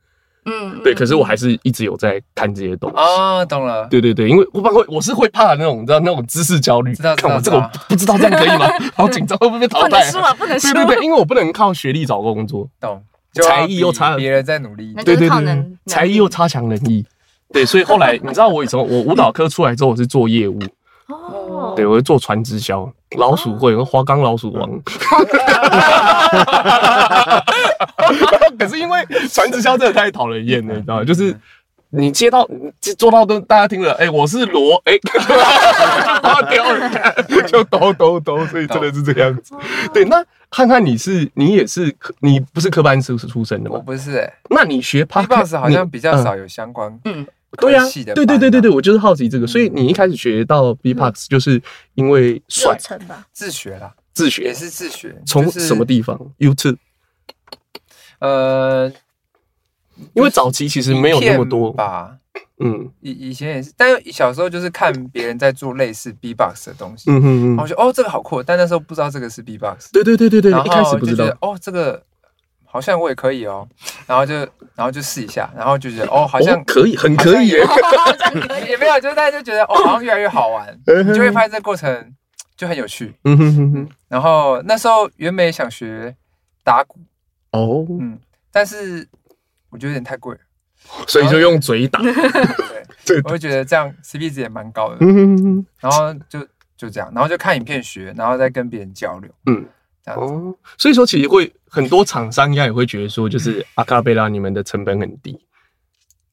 嗯，对，可是我还是一直有在看这些东西。哦，懂了。对对对，因为我会我是会怕那种，你知道那种知识焦虑，知道看我这个我不知道这样可以吗？好紧张，会不会被淘汰？不能输啊，不能输。对对对，因为我不能靠学历找工作，懂？才艺又差，别人在努力，对对对，才艺又差强人意，对，所以后来你知道我以前我舞蹈科出来之后，我是做业务。哦，对，我会做传直销，老鼠会和花岗老鼠王。可是因为传直销真的太讨人厌了，你知道吗？就是你接到做到都大家听了，哎，我是罗，哎，花雕人就抖抖抖，所以真的是这样子。对，那看看你是你也是你不是科班出出身的吗？我不是，哎，那你学 P-box 好像比较少有相关，嗯。对呀，对对对对对，我就是好奇这个，所以你一开始学到 B-box 就是因为热忱吧，自学啦。自学。也是自学，从什么地方？YouTube。呃，因为早期其实没有那么多。吧。嗯，以以前也是，但小时候就是看别人在做类似 B-box 的东西，嗯嗯嗯，然后就哦这个好酷，但那时候不知道这个是 B-box，对对对对对，一开始不知道，哦这个好像我也可以哦，然后就然后就试一下，然后就觉得哦好像可以，很 可以，也没有，就是大家就觉得哦好像越来越好玩，你就会发现这个过程就很有趣，嗯哼哼哼，然后那时候原本也想学打鼓，哦，嗯，但是我觉得有点太贵了。所以就用嘴打，对，我会觉得这样 CP 值也蛮高的。然后就就这样，然后就看影片学，然后再跟别人交流。嗯，这样子。所以说，其实会很多厂商应该也会觉得说，就是阿卡贝拉你们的成本很低。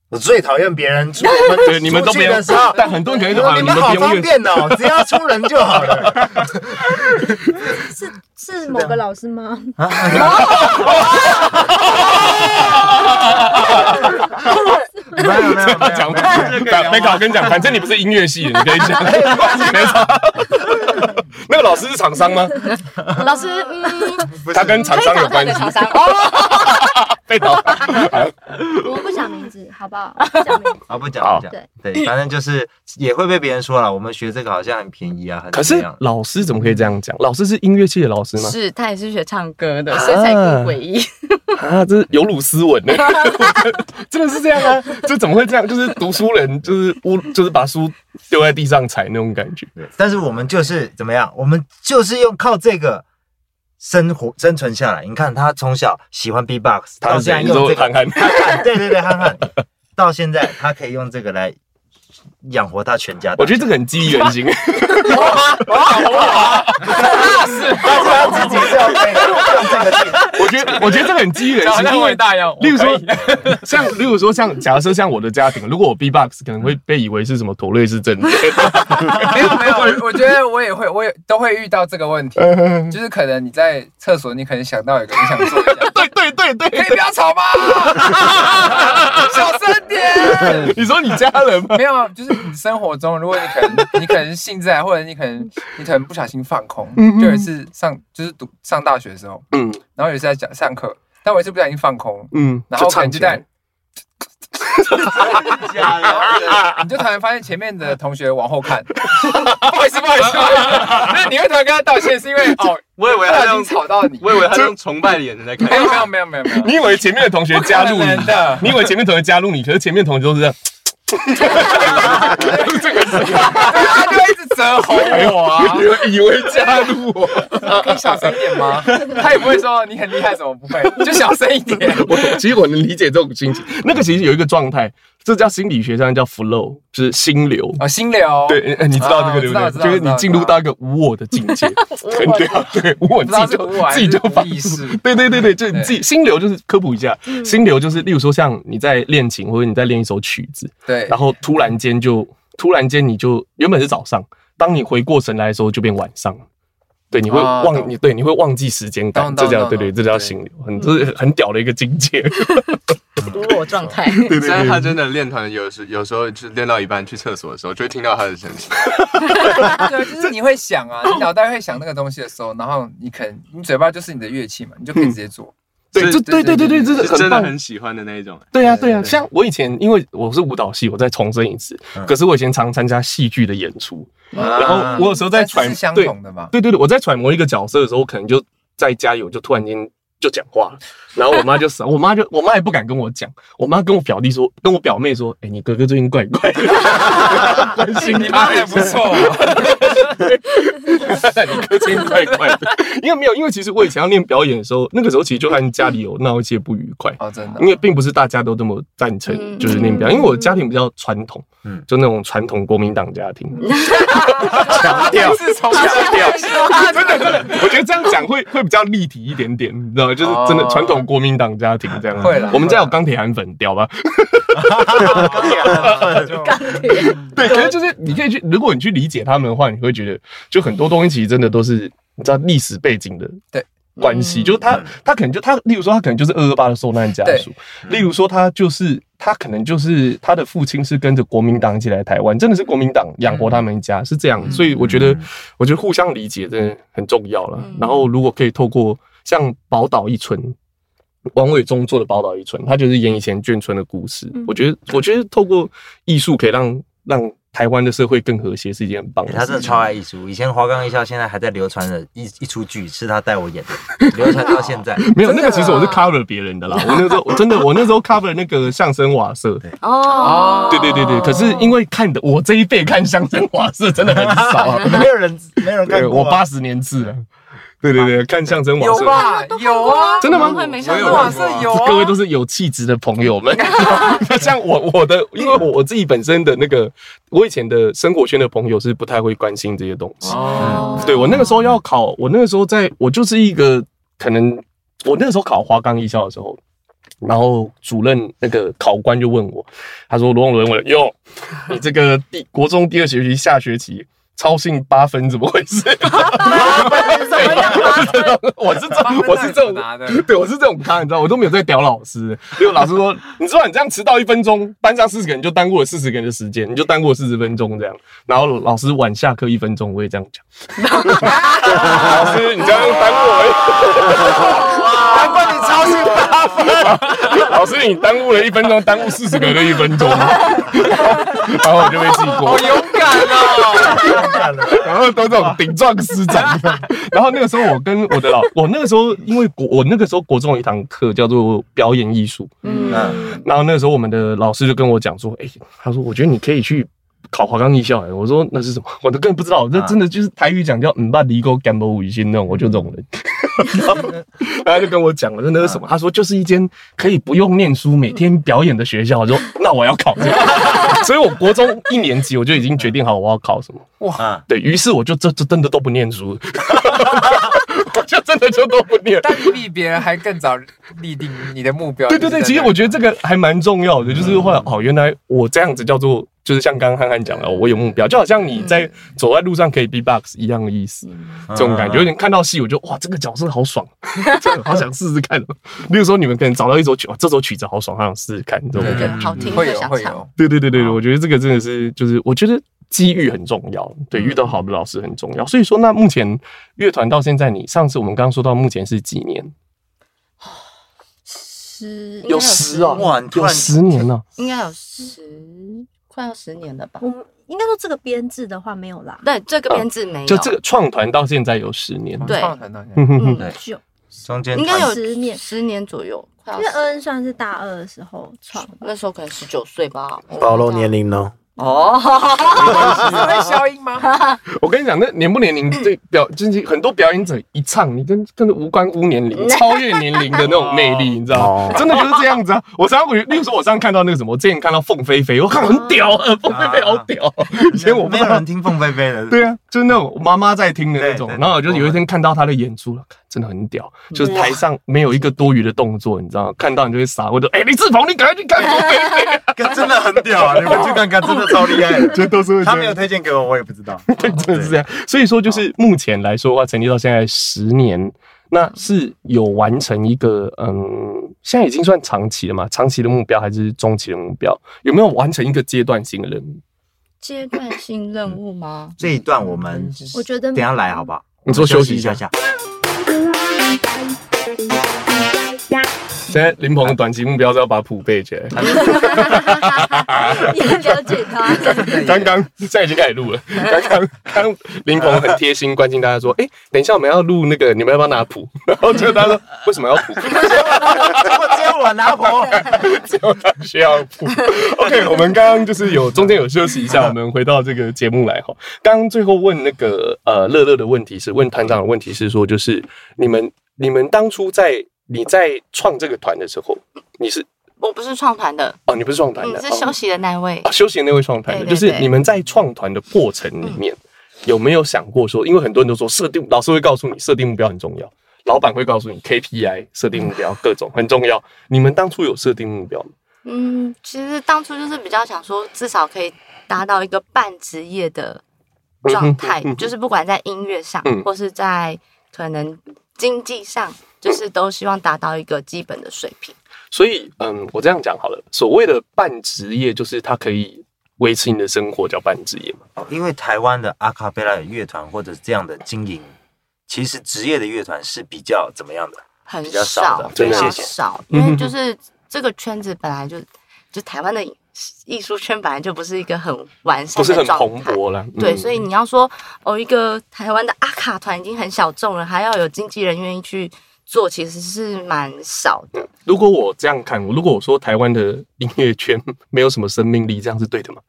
我最讨厌别人出，对你们都不用，但很多人可能说你们好方便哦，只要出人就好了。是是某个老师吗？没有没有没有讲，没搞跟你讲，反正你不是音乐系，你可以讲，没错。那个老师是厂商吗？老师，嗯，他跟厂商有关系。被倒，我不讲名字，好不好？不讲名字，啊，不讲，不讲。对对，反正就是也会被别人说了，我们学这个好像很便宜啊，很。可是老师怎么可以这样讲？老师是音乐系的老师吗？是，他也是学唱歌的，所以才更诡异。啊，这是有辱斯文呢，真的是这样啊？这怎么会这样？就是读书人，就是污，就是把书丢在地上踩那种感觉。但是我们就是怎么样？我们就是用靠这个。生活生存下来，你看他从小喜欢 B-box，到现在用这个，憨憨，对对对，憨憨，到现在他可以用这个来养活他全家。我觉得这个很激励人心。哇哇哇！那是，但是他自己是要用这个劲。我觉得，我觉得这个很激励人心。因为大一样，例如说，像例如说，像假设像我的家庭，如果我 B-box 可能会被以为是什么妥瑞氏症。没有没有，我我觉得我也会，我也都会遇到这个问题，就是可能你在厕所，你可能想到一个你想做 对对对对，可以不要吵吗？小声点。你说你家人吗？没有，就是你生活中，如果你可能 你可能性在，或者你可能你可能不小心放空，就有一次上就是读上大学的时候，嗯，然后有一次在讲上课，但我一次不小心放空，嗯，然后可能就在，假的，你就突然发现前面的同学往后看，不好意思不好意思，那你会突然跟他道歉，是因为 哦，我以为他已经吵到你，我以为他用崇拜的眼神在看，没有没有没有没有没有，你以为前面的同学加入你？的，你以为前面同学加入你，可是前面同学都是这样。哈这个是，他就一直折喉我啊，以为加入我，可以小声一点吗？他也不会说你很厉害，怎么不会？就小声一点。我其实我能理解这种心情。那个其实有一个状态，这叫心理学上叫 flow，就是心流啊，心流。对，你知道这个流程，就是你进入到一个无我的境界，很屌。对，无我自己就自己就发意识。对对对对，就你自己心流就是科普一下，心流就是例如说像你在练琴或者你在练一首曲子，对。然后突然间就，突然间你就原本是早上，当你回过神来的时候就变晚上，对，你会忘你对，你会忘记时间感，这叫对对，这叫心流，很这是很屌的一个境界，无我状态。对对，他真的练团有时有时候就练到一半去厕所的时候，就会听到他的声音。对，就是你会想啊，你脑袋会想那个东西的时候，然后你可能你嘴巴就是你的乐器嘛，你就可以直接做。对，这对对对对，这是真的很喜欢的那一种。对呀对呀，像我以前，因为我是舞蹈系，我再重申一次，可是我以前常参加戏剧的演出，然后我有时候在揣相同的嘛。对对对，我在揣摩一个角色的时候，我可能就在家里，我就突然间就讲话。了，然后我妈就死，我妈就我妈也不敢跟我讲，我妈跟我表弟说，跟我表妹说，哎，你哥哥最近怪怪？的，关心你妈也不错。你哥最近怪怪的，因为没有，因为其实我以前要练表演的时候，那个时候其实就和家里有闹一些不愉快。啊，真的，因为并不是大家都这么赞成，就是练表演，因为我的家庭比较传统，嗯，就那种传统国民党家庭，强调是强调，真的真的，我觉得这样讲会会比较立体一点点，你知道吗？就是真的传统国民党家庭这样，会了，我们家有钢铁韩粉，屌吧？钢铁，钢铁，对，可是就是你可以去，如果你去理解他们的话，你会觉得就很多东西其实真的都是你知道历史背景的，对，关系，就是他他可能就他，例如说他可能就是二二八的受难家属，例如说他就是他可能就是他的父亲是跟着国民党一起来台湾，真的是国民党养活他们一家，是这样，所以我觉得我觉得互相理解真的很重要了。然后如果可以透过像宝岛一村，王伟忠做的宝岛一村，他就是演以前眷村的故事，我觉得我觉得透过艺术可以让让。台湾的社会更和谐是一件很棒的事。他真的超爱艺术，以前华冈艺校现在还在流传的一一出剧是他带我演的，流传到现在。没有那个，其实我是 cover 别人的啦。我那时候我真的，我那时候 cover 那个相声瓦舍。哦，对对对对。可是因为看的我这一辈看相声瓦舍真的很少，没有人没有人看过。我八十年制了。对对对，看相声瓦舍有吧？有啊，真的吗？相声瓦舍有，各位都是有气质的朋友们。像我我的，因为我我自己本身的那个，我以前的生活圈的朋友是不太会关心这些东西。哦，对我那个时候要考，我那个时候在，我就是一个可能，我那个时候考华冈艺校的时候，然后主任那个考官就问我，他说罗永伦，我哟，你这个第国中第二学期下学期。操信八分怎么回事？我是这种，我是这种，对，我是这种咖，你知道，我都没有在屌老师。因为老师说，你知道你这样迟到一分钟，班上四十个人就耽误了四十个人的时间，你就耽误了四十分钟这样。然后老师晚下课一分钟，我也这样讲。老师，你这样耽误我，难怪你操性八分。老师，你耽误了一分钟，耽误四十个人的一分钟。然后我就被记过。好勇敢哦！然后都这种顶撞师长，然后那个时候我跟我的老，我那个时候因为国，我那个时候国中有一堂课叫做表演艺术，嗯，然后那个时候我们的老师就跟我讲说，哎，他说我觉得你可以去考华冈艺校，哎，我说那是什么？我都根本不知道，这真的就是台语讲叫嗯吧离沟干不五心那种，我就这种人，然后他就跟我讲了，那是什么？他说就是一间可以不用念书，每天表演的学校，我说那我要考这个。所以，我国中一年级我就已经决定好我要考什么。哇，对，于是我就这这真的都不念书，我就真的就都不念。但你比别人还更早立定你的目标。对对对，其实我觉得这个还蛮重要的，就是后来哦，原来我这样子叫做。就是像刚刚汉汉讲的，我有目标，就好像你在走在路上可以 B-box 一样的意思，这种感觉。有点看到戏，我就哇，这个角色好爽，好想试试看。例如说你们可能找到一首曲，这首曲子好爽，好想试试看，这种感觉。好听，会有会有。对对对对，我觉得这个真的是，就是我觉得机遇很重要，对，遇到好的老师很重要。所以说，那目前乐团到现在，你上次我们刚刚说到目前是几年？十有十啊，哇，有十年了，应该有十。快要十年了吧？我应该说这个编制的话没有啦。对，这个编制没有。就这个创团到现在有十年。对，创团到现在，嗯，就中间应该有十年，十年左右。因为恩恩算是大二的时候创，那时候可能十九岁吧。暴露年龄呢？哦，是会消音吗？我跟你讲，那年不年龄这表，就是很多表演者一唱，你跟跟着无关乎年龄，超越年龄的那种魅力，你知道吗？真的就是这样子啊！我常常，例如说，我上次看到那个什么，我之前看到凤飞飞，我看很屌啊，凤飞飞好屌。以前我没有人听凤飞飞的，对啊，就是那种妈妈在听的那种。然后我就有一天看到他的演出了，真的很屌，就是台上没有一个多余的动作，你知道吗？看到你就会傻，我就 哎，李志鹏，你赶快去看凤飞飞，真的很屌啊！你们去看看，真的。超厉害的，这都是他没有推荐给我，我也不知道。对，真的是这样。所以说，就是目前来说的话，成立到现在十年，那是有完成一个嗯，现在已经算长期了嘛？长期的目标还是中期的目标？有没有完成一个阶段性的任务？阶段性任务吗？这一段我们我觉得等下来好不好？你说休息一下下。Bye. 现在林鹏的短期目标是要把谱背起来。你很了解他。刚刚现在已经开始录了。刚刚刚林鹏很贴心关心大家说：“哎，等一下我们要录那个，你们要不要拿谱？” 然后就他说：“为什么要谱？” 只有我拿谱，只有他需要谱。OK，我们刚刚就是有中间有休息一下，我们回到这个节目来哈。刚刚最后问那个呃乐乐的问题是问团长的问题是说，就是你们你们当初在。你在创这个团的时候，你是我不是创团的哦，你不是创团的，你是休息的那位哦，休息的那位创团的，就是你们在创团的过程里面有没有想过说，因为很多人都说设定，老师会告诉你设定目标很重要，老板会告诉你 KPI 设定目标各种很重要，你们当初有设定目标吗？嗯，其实当初就是比较想说，至少可以达到一个半职业的状态，就是不管在音乐上或是在可能。经济上，就是都希望达到一个基本的水平。所以，嗯，我这样讲好了，所谓的半职业，就是它可以维持你的生活，叫半职业嘛。因为台湾的阿卡贝拉乐团或者这样的经营，其实职业的乐团是比较怎么样的？很比较少的，非常少，因为就是这个圈子本来就就台湾的艺术圈本来就不是一个很完善的，不是很蓬勃了。对，所以你要说哦，一个台湾的阿卡团已经很小众了，还要有经纪人愿意去做，其实是蛮少的。如果我这样看，如果我说台湾的音乐圈没有什么生命力，这样是对的吗？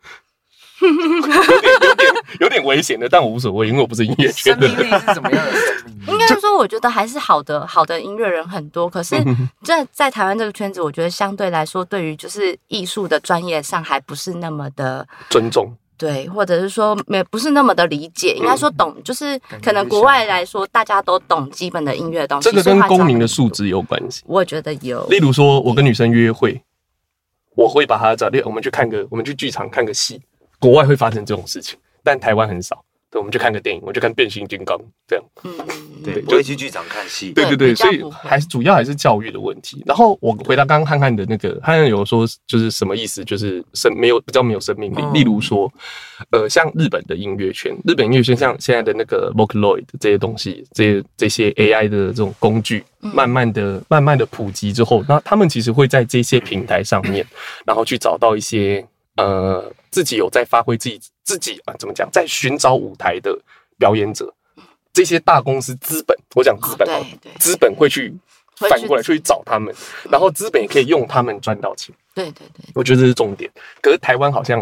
有点有点有点危险的，但我无所谓，因为我不是音乐圈的。生命力是怎么样的生命力？应该说，我觉得还是好的，好的音乐人很多。可是，在在台湾这个圈子，我觉得相对来说，对于就是艺术的专业上，还不是那么的尊重。对，或者是说没不是那么的理解。应该说懂，就是可能国外来说，大家都懂基本的音乐东西。这个跟公民的素质有关系。我觉得有。例如说，我跟女生约会，我会把她找，我们去看个，我们去剧场看个戏。国外会发生这种事情，但台湾很少。对，我们去看个电影，我就看变形金刚这样。嗯，对，不会去剧场看戏。对对对，所以还是主要还是教育的问题。然后我回答刚刚汉汉的那个，汉汉有说就是什么意思？就是生没有比较没有生命力。例如说，呃，像日本的音乐圈，日本音乐圈像现在的那个 Vocaloid 这些东西，这些这些 AI 的这种工具，慢慢的慢慢的普及之后，那他们其实会在这些平台上面，然后去找到一些。呃，自己有在发挥自己自己啊，怎么讲，在寻找舞台的表演者，这些大公司资本，我讲资本，哦、资本会去反过来去找他们，然后资本也可以用他们赚到钱。对对对，我觉得这是重点。可是台湾好像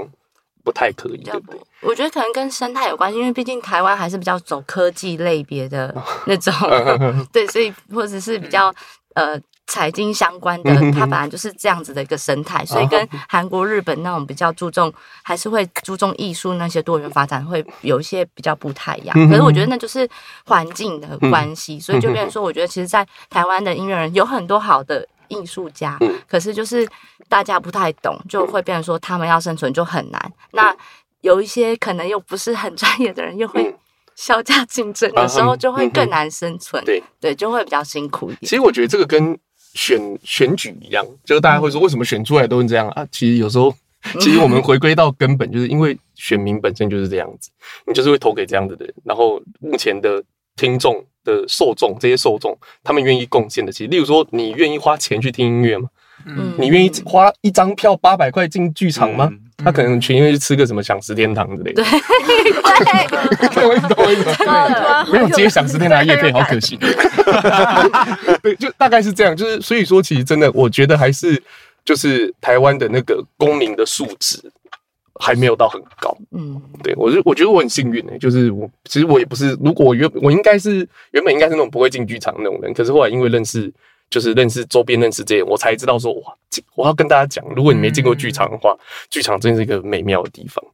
不太可以，对不对？我觉得可能跟生态有关系，因为毕竟台湾还是比较走科技类别的那种，对，所以或者是比较呃。财经相关的，它本来就是这样子的一个生态，所以跟韩国、日本那种比较注重，还是会注重艺术那些多元发展，会有一些比较不太一样。可是我觉得那就是环境的关系，所以就变成说，我觉得其实，在台湾的音乐人有很多好的艺术家，可是就是大家不太懂，就会变成说他们要生存就很难。那有一些可能又不是很专业的人，又会削价竞争的时候，就会更难生存。对。对，就会比较辛苦一点。其实我觉得这个跟选选举一样，就是大家会说为什么选出来都是这样啊？其实有时候，其实我们回归到根本，就是因为选民本身就是这样子，你就是会投给这样子的人。然后目前的听众的受众，这些受众他们愿意贡献的，其实例如说，你愿意花钱去听音乐吗？嗯，你愿意花一张票八百块进剧场吗？嗯他可能去因为去吃个什么想食天堂之类的。对，对，我懂，我懂。没有接想食天堂夜配，好可惜。对，就大概是这样。就是所以说，其实真的，我觉得还是就是台湾的那个公民的素质还没有到很高。嗯，对我就我觉得我很幸运诶，就是我其实我也不是，如果我原我应该是原本应该是那种不会进剧场那种人，可是后来因为认识。就是认识周边，认识这些，我才知道说哇，我要跟大家讲，如果你没进过剧场的话，剧场真是一个美妙的地方。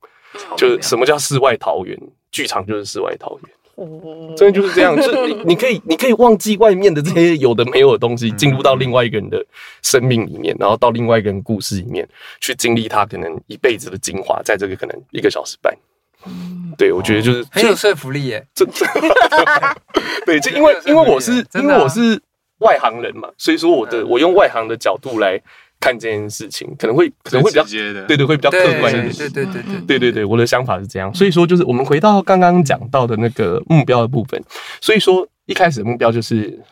就是什么叫世外桃源，剧场就是世外桃源，真的就是这样。就是你你可以你可以忘记外面的这些有的没有的东西，进入到另外一个人的生命里面，然后到另外一个人故事里面去经历他可能一辈子的精华，在这个可能一个小时半。对，我觉得就是 很有说服力耶。这对，就因为因为我是因为我是。外行人嘛，所以说我的我用外行的角度来看这件事情，可能会可能会比较对对，会比较客观一点。对对对对对对对，我的想法是这样。所以说，就是我们回到刚刚讲到的那个目标的部分。所以说，一开始的目标就是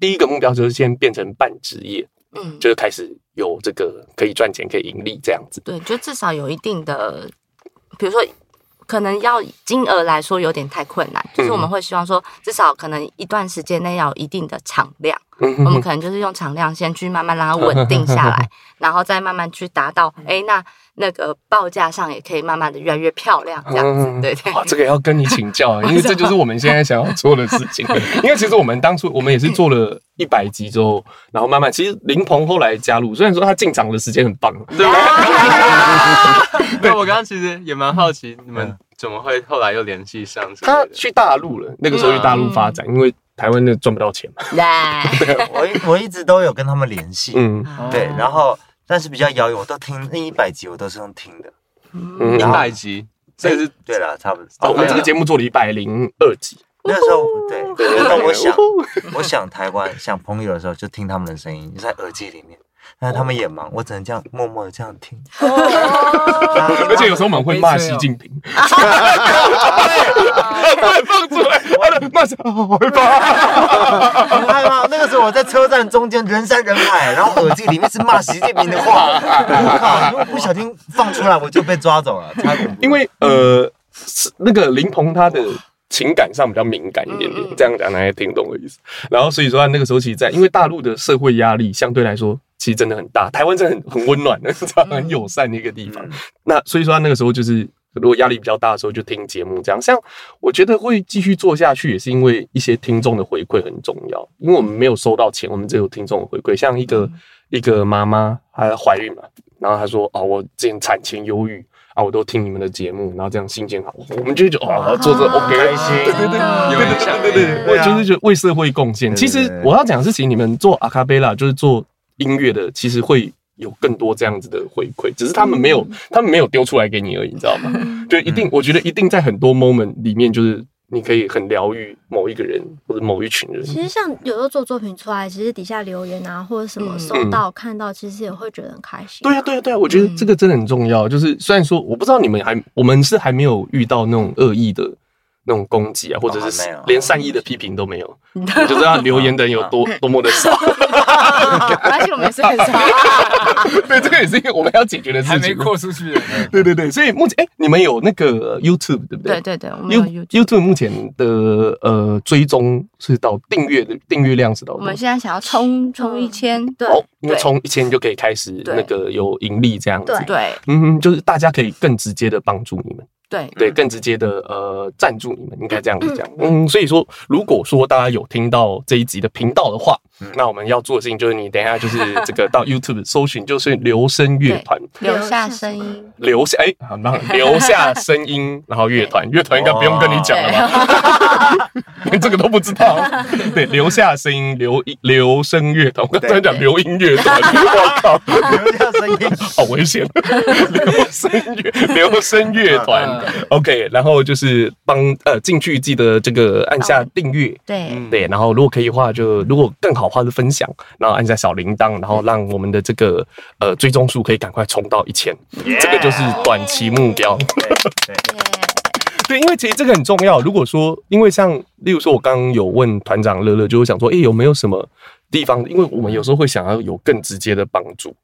第一个目标就是先变成半职业，嗯，就是开始有这个可以赚钱、可以盈利这样子。对，就至少有一定的，比如说。可能要金额来说有点太困难，就是我们会希望说，至少可能一段时间内要有一定的产量，我们可能就是用产量先去慢慢让它稳定下来，然后再慢慢去达到，哎，那那个报价上也可以慢慢的越来越漂亮，这样子，对对。哇，这个要跟你请教，因为这就是我们现在想要做的事情。因为其实我们当初我们也是做了一百集之后，然后慢慢，其实林鹏后来加入，虽然说他进场的时间很棒，对。对，我刚刚其实也蛮好奇，你们怎么会后来又联系上？他去大陆了，那个时候去大陆发展，因为台湾那赚不到钱嘛。对，我我一直都有跟他们联系，嗯，对，然后但是比较遥远，我都听那一百集，我都是用听的，嗯，一百集，这个是对了，差不多。哦，我们这个节目做了一百零二集，那时候对，那我想，我想台湾想朋友的时候，就听他们的声音，就在耳机里面。但是他们也忙，我只能这样默默的这样听。而且有时候我们会骂习近平，放出来，骂什么？好害怕，很害怕。那个时候我在车站中间，人山人海，然后耳机里面是骂习近平的话。我靠！如果不小心放出来，我就被抓走了。因为呃，是那个林鹏他的。情感上比较敏感一点点，这样讲大家听懂的意思。然后所以说那个时候其实，在因为大陆的社会压力相对来说其实真的很大，台湾真的很很温暖的，很友善的一个地方。那所以说那个时候就是如果压力比较大的时候就听节目这样。像我觉得会继续做下去，也是因为一些听众的回馈很重要。因为我们没有收到钱，我们只有听众的回馈。像一个一个妈妈她怀孕嘛，然后她说哦，我之前产前忧郁。啊，我都听你们的节目，然后这样心情好，我们就觉得哦，做这 OK，开心，对对对，有点像，对对对，我就是觉得为社会贡献。其实我要讲的事情，你们做阿卡贝拉就是做音乐的，其实会有更多这样子的回馈，只是他们没有，他们没有丢出来给你而已，你知道吗？就一定，我觉得一定在很多 moment 里面，就是。你可以很疗愈某一个人或者某一群人。其实像有时候做作品出来，其实底下留言啊或者什么收到、嗯、看到，其实也会觉得很开心。对啊，对啊，对啊，我觉得这个真的很重要。就是虽然说我不知道你们还，我们是还没有遇到那种恶意的。那种攻击啊，或者是连善意的批评都没有，你就知道留言的人有多多么的少。而且我们是很少。对，这个也是因为我们要解决的事情，还没扩出去。对对对，所以目前哎，你们有那个 YouTube 对不对？对对对，我们有 YouTube。目前的呃追踪是到订阅的订阅量是到。我们现在想要冲冲一千，对，因为冲一千就可以开始那个有盈利这样子。对，嗯，就是大家可以更直接的帮助你们。对。对，更直接的呃赞助你们，应该这样子讲。嗯，所以说，如果说大家有听到这一集的频道的话，那我们要做的事情就是，你等一下就是这个到 YouTube 搜寻，就是留声乐团，留下声音，留下哎，好，那留下声音，然后乐团，乐团应该不用跟你讲了吧？连 这个都不知道。对，留下声音，留留声乐团，我刚才讲留音乐团，我靠，留下声音，好危险，留声乐，留声乐团。OK，然后就是帮呃进去记得这个按下订阅，对。对，然后如果可以的话，就如果更好的话是分享，然后按下小铃铛，然后让我们的这个呃追踪数可以赶快冲到一千，这个就是短期目标。对，因为其实这个很重要。如果说因为像例如说，我刚刚有问团长乐乐，就会想说，哎，有没有什么地方？因为我们有时候会想要有更直接的帮助，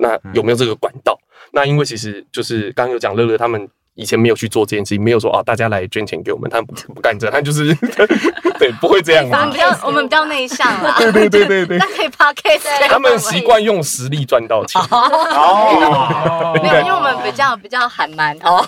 那有没有这个管道？那因为其实就是刚刚有讲乐乐他们。以前没有去做这件事情，没有说啊，大家来捐钱给我们，他们不不干这，他就是 对，不会这样。比较 我们比较内向啦，对对对对对。那可以 podcast 他们习惯用实力赚到钱。哦，没有，因为我们比较比较喊蛮哦。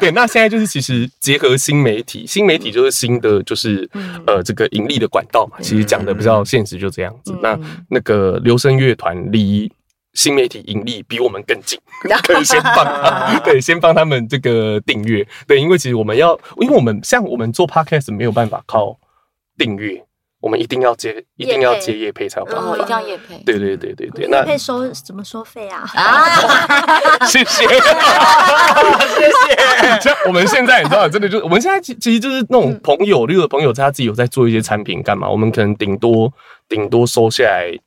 对，那现在就是其实结合新媒体，新媒体就是新的就是呃这个盈利的管道嘛。其实讲的比较现实，就这样子。那那个留声乐团离。新媒体盈利比我们更近，可以先帮他，对，先帮他们这个订阅，对，因为其实我们要，因为我们像我们做 podcast 没有办法靠订阅，我们一定要接，一定要接业配才有办法，哦，一定要业配，对对对对对，那业配收怎么收费啊？啊，谢谢，谢谢。像我们现在你知道，真的就是我们现在其其实就是那种朋友，例如朋友他自己有在做一些产品干嘛，我们可能顶多顶多收下来。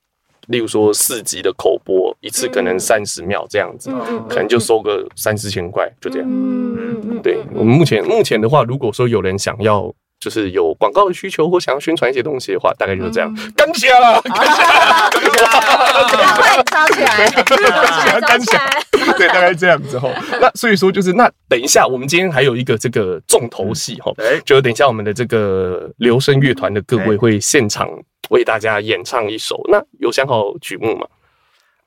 例如说四集的口播，一次可能三十秒这样子，嗯、可能就收个三四千块，就这样。嗯、对，我们目前目前的话，如果说有人想要，就是有广告的需求或想要宣传一些东西的话，大概就是这样。干起来了，感谢，烧起来，感谢，对，大概这样子哈，那所以说就是那等一下，我们今天还有一个这个重头戏哈，就等一下我们的这个留声乐团的各位会现场。为大家演唱一首，那有想好曲目吗？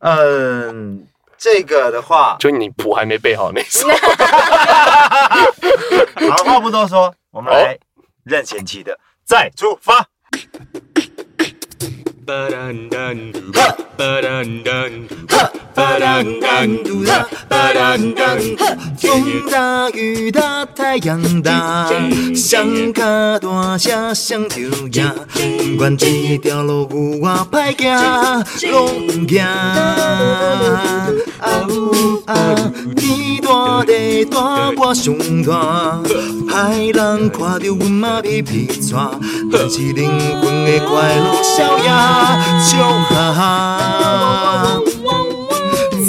嗯，这个的话，就你谱还没背好那首。好，话不多说，我们来任贤齐的《再出发》。巴当当嘟哒，巴当当，风大雨大太阳大，双脚大声双脚硬，不管这条路有偌歹行，拢行。啊呜啊，天大地大我上大，歹人看着阮嘛皮皮喘，但是灵魂的快乐逍遥，就哈哈。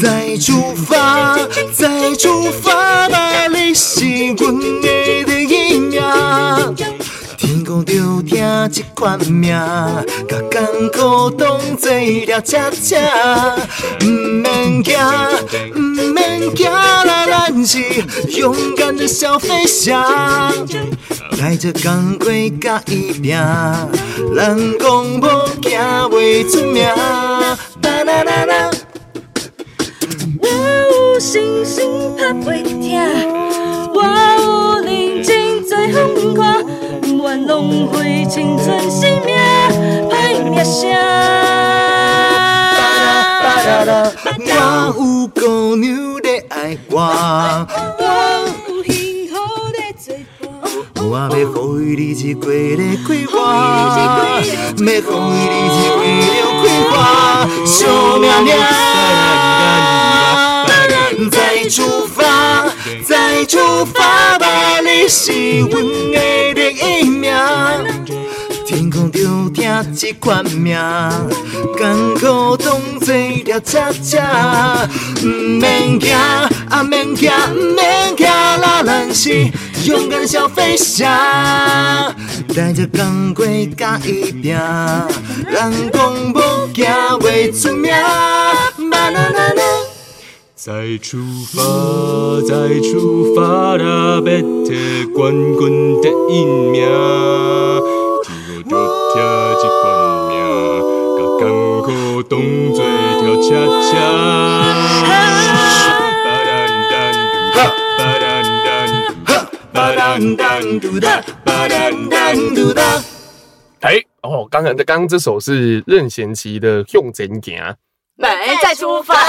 再出发，再出发吧，你是阮的第一名。天空中这款命，甲艰苦当作了恰恰。毋免惊，毋免惊，咱咱是勇敢的小飞侠，带着钢盔甲伊拼，人讲无惊袂出名。啦啦啦啦。我有信心打袂停，我有认真做风看，浪费青春生命，歹名声。我有姑娘在爱我，我有幸福在作伴，我要予伊日子过得快活，要予伊日子过得快活，小命命。再出发，再出发吧，你是阮的命。天空就听这款命，艰苦当作了恰恰。毋免惊，啊免惊，毋免惊，啦咱是勇敢的小飞侠，带着钢盔甲伊拼，人讲无惊袂出名。啦啦啦啦。再出发，再出发啦！要摕冠军第一名，天公就听这款命，甲艰苦当作跳恰恰。巴当当，哈，巴当当，嘟哒，巴当当，嘟哒。哎，哦，刚刚的刚刚这首是任贤齐的《向前行》。没再出发，再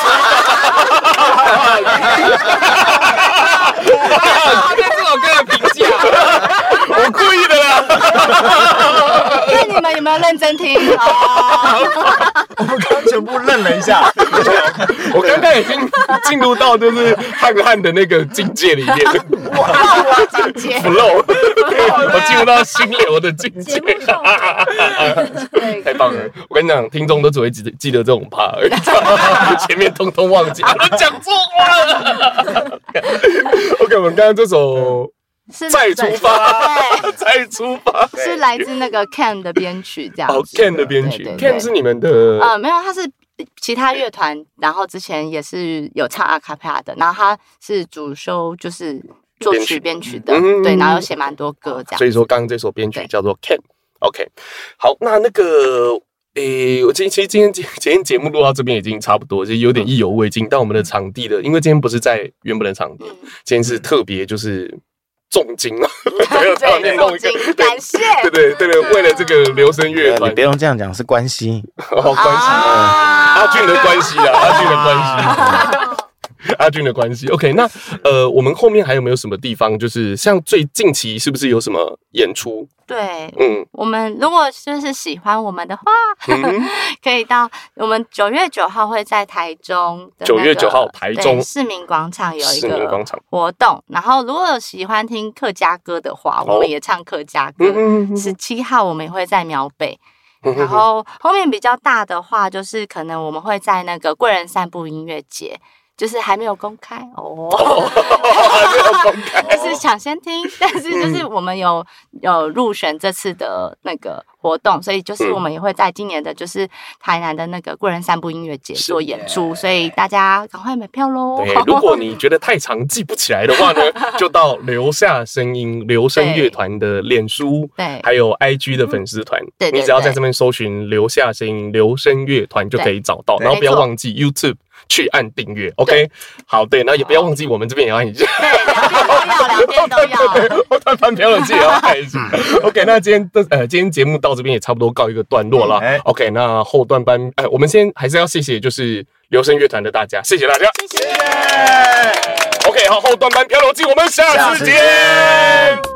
出发。对 这首歌的评价，我故意的啦。那你们有没有认真听？我们刚全部愣了一下。我刚刚已经进入到就是汉汉的那个境界里面。哇，境界。flow，我进入到心流的境界。太棒了！我跟你讲，听众都只会记得记得这种 part，前面通通忘记。讲错话了。OK，我们刚刚这首是 再出发，再出发是来自那个 Ken 的编曲，这样。哦，Ken 的编曲，Ken 是你们的？呃，没有，他是其他乐团，然后之前也是有唱阿卡贝拉的，然后他是主修就是作曲编曲的，对，然后有写蛮多歌这样。所以说，刚刚这首编曲叫做 Ken。OK，好，那那个。诶，我今其实今天今 今天节目录到这边已经差不多，就有点意犹未尽。但我们的场地的，因为今天不是在原本的场地，今天是特别就是重金啊，对对，重金感谢，对对对对，为了这个留声乐团，你不用这样讲，是关系，哦，关系，阿俊的关系啊，阿俊的关系。阿俊的关系，OK，那呃，我们后面还有没有什么地方？就是像最近期是不是有什么演出？对，嗯，我们如果就是喜欢我们的话，嗯、可以到我们九月九号会在台中，九月九号台中市民广场有一个活动。然后如果有喜欢听客家歌的话，我们也唱客家歌。十七、哦、号我们也会在苗北，然后后面比较大的话，就是可能我们会在那个贵人散步音乐节。就是还没有公开哦，还没有公开，但是抢先听，但是就是我们有有入选这次的那个活动，所以就是我们也会在今年的，就是台南的那个贵人散步音乐节做演出，所以大家赶快买票喽。对，如果你觉得太长记不起来的话呢，就到留下声音留声乐团的脸书，对，还有 IG 的粉丝团，对，你只要在这边搜寻留下声音留声乐团就可以找到，然后不要忘记 YouTube。去按订阅，OK，好，对，那也不要忘记我们这边也要按一下，两边都要，两边都要。我突然票了，自己也要按一下，OK。那今天的呃，今天节目到这边也差不多告一个段落了，嗯，OK。那后段班，哎，我们先还是要谢谢，就是。留声乐团的大家，谢谢大家，谢谢。OK，好，后段班漂流记，我们下次见。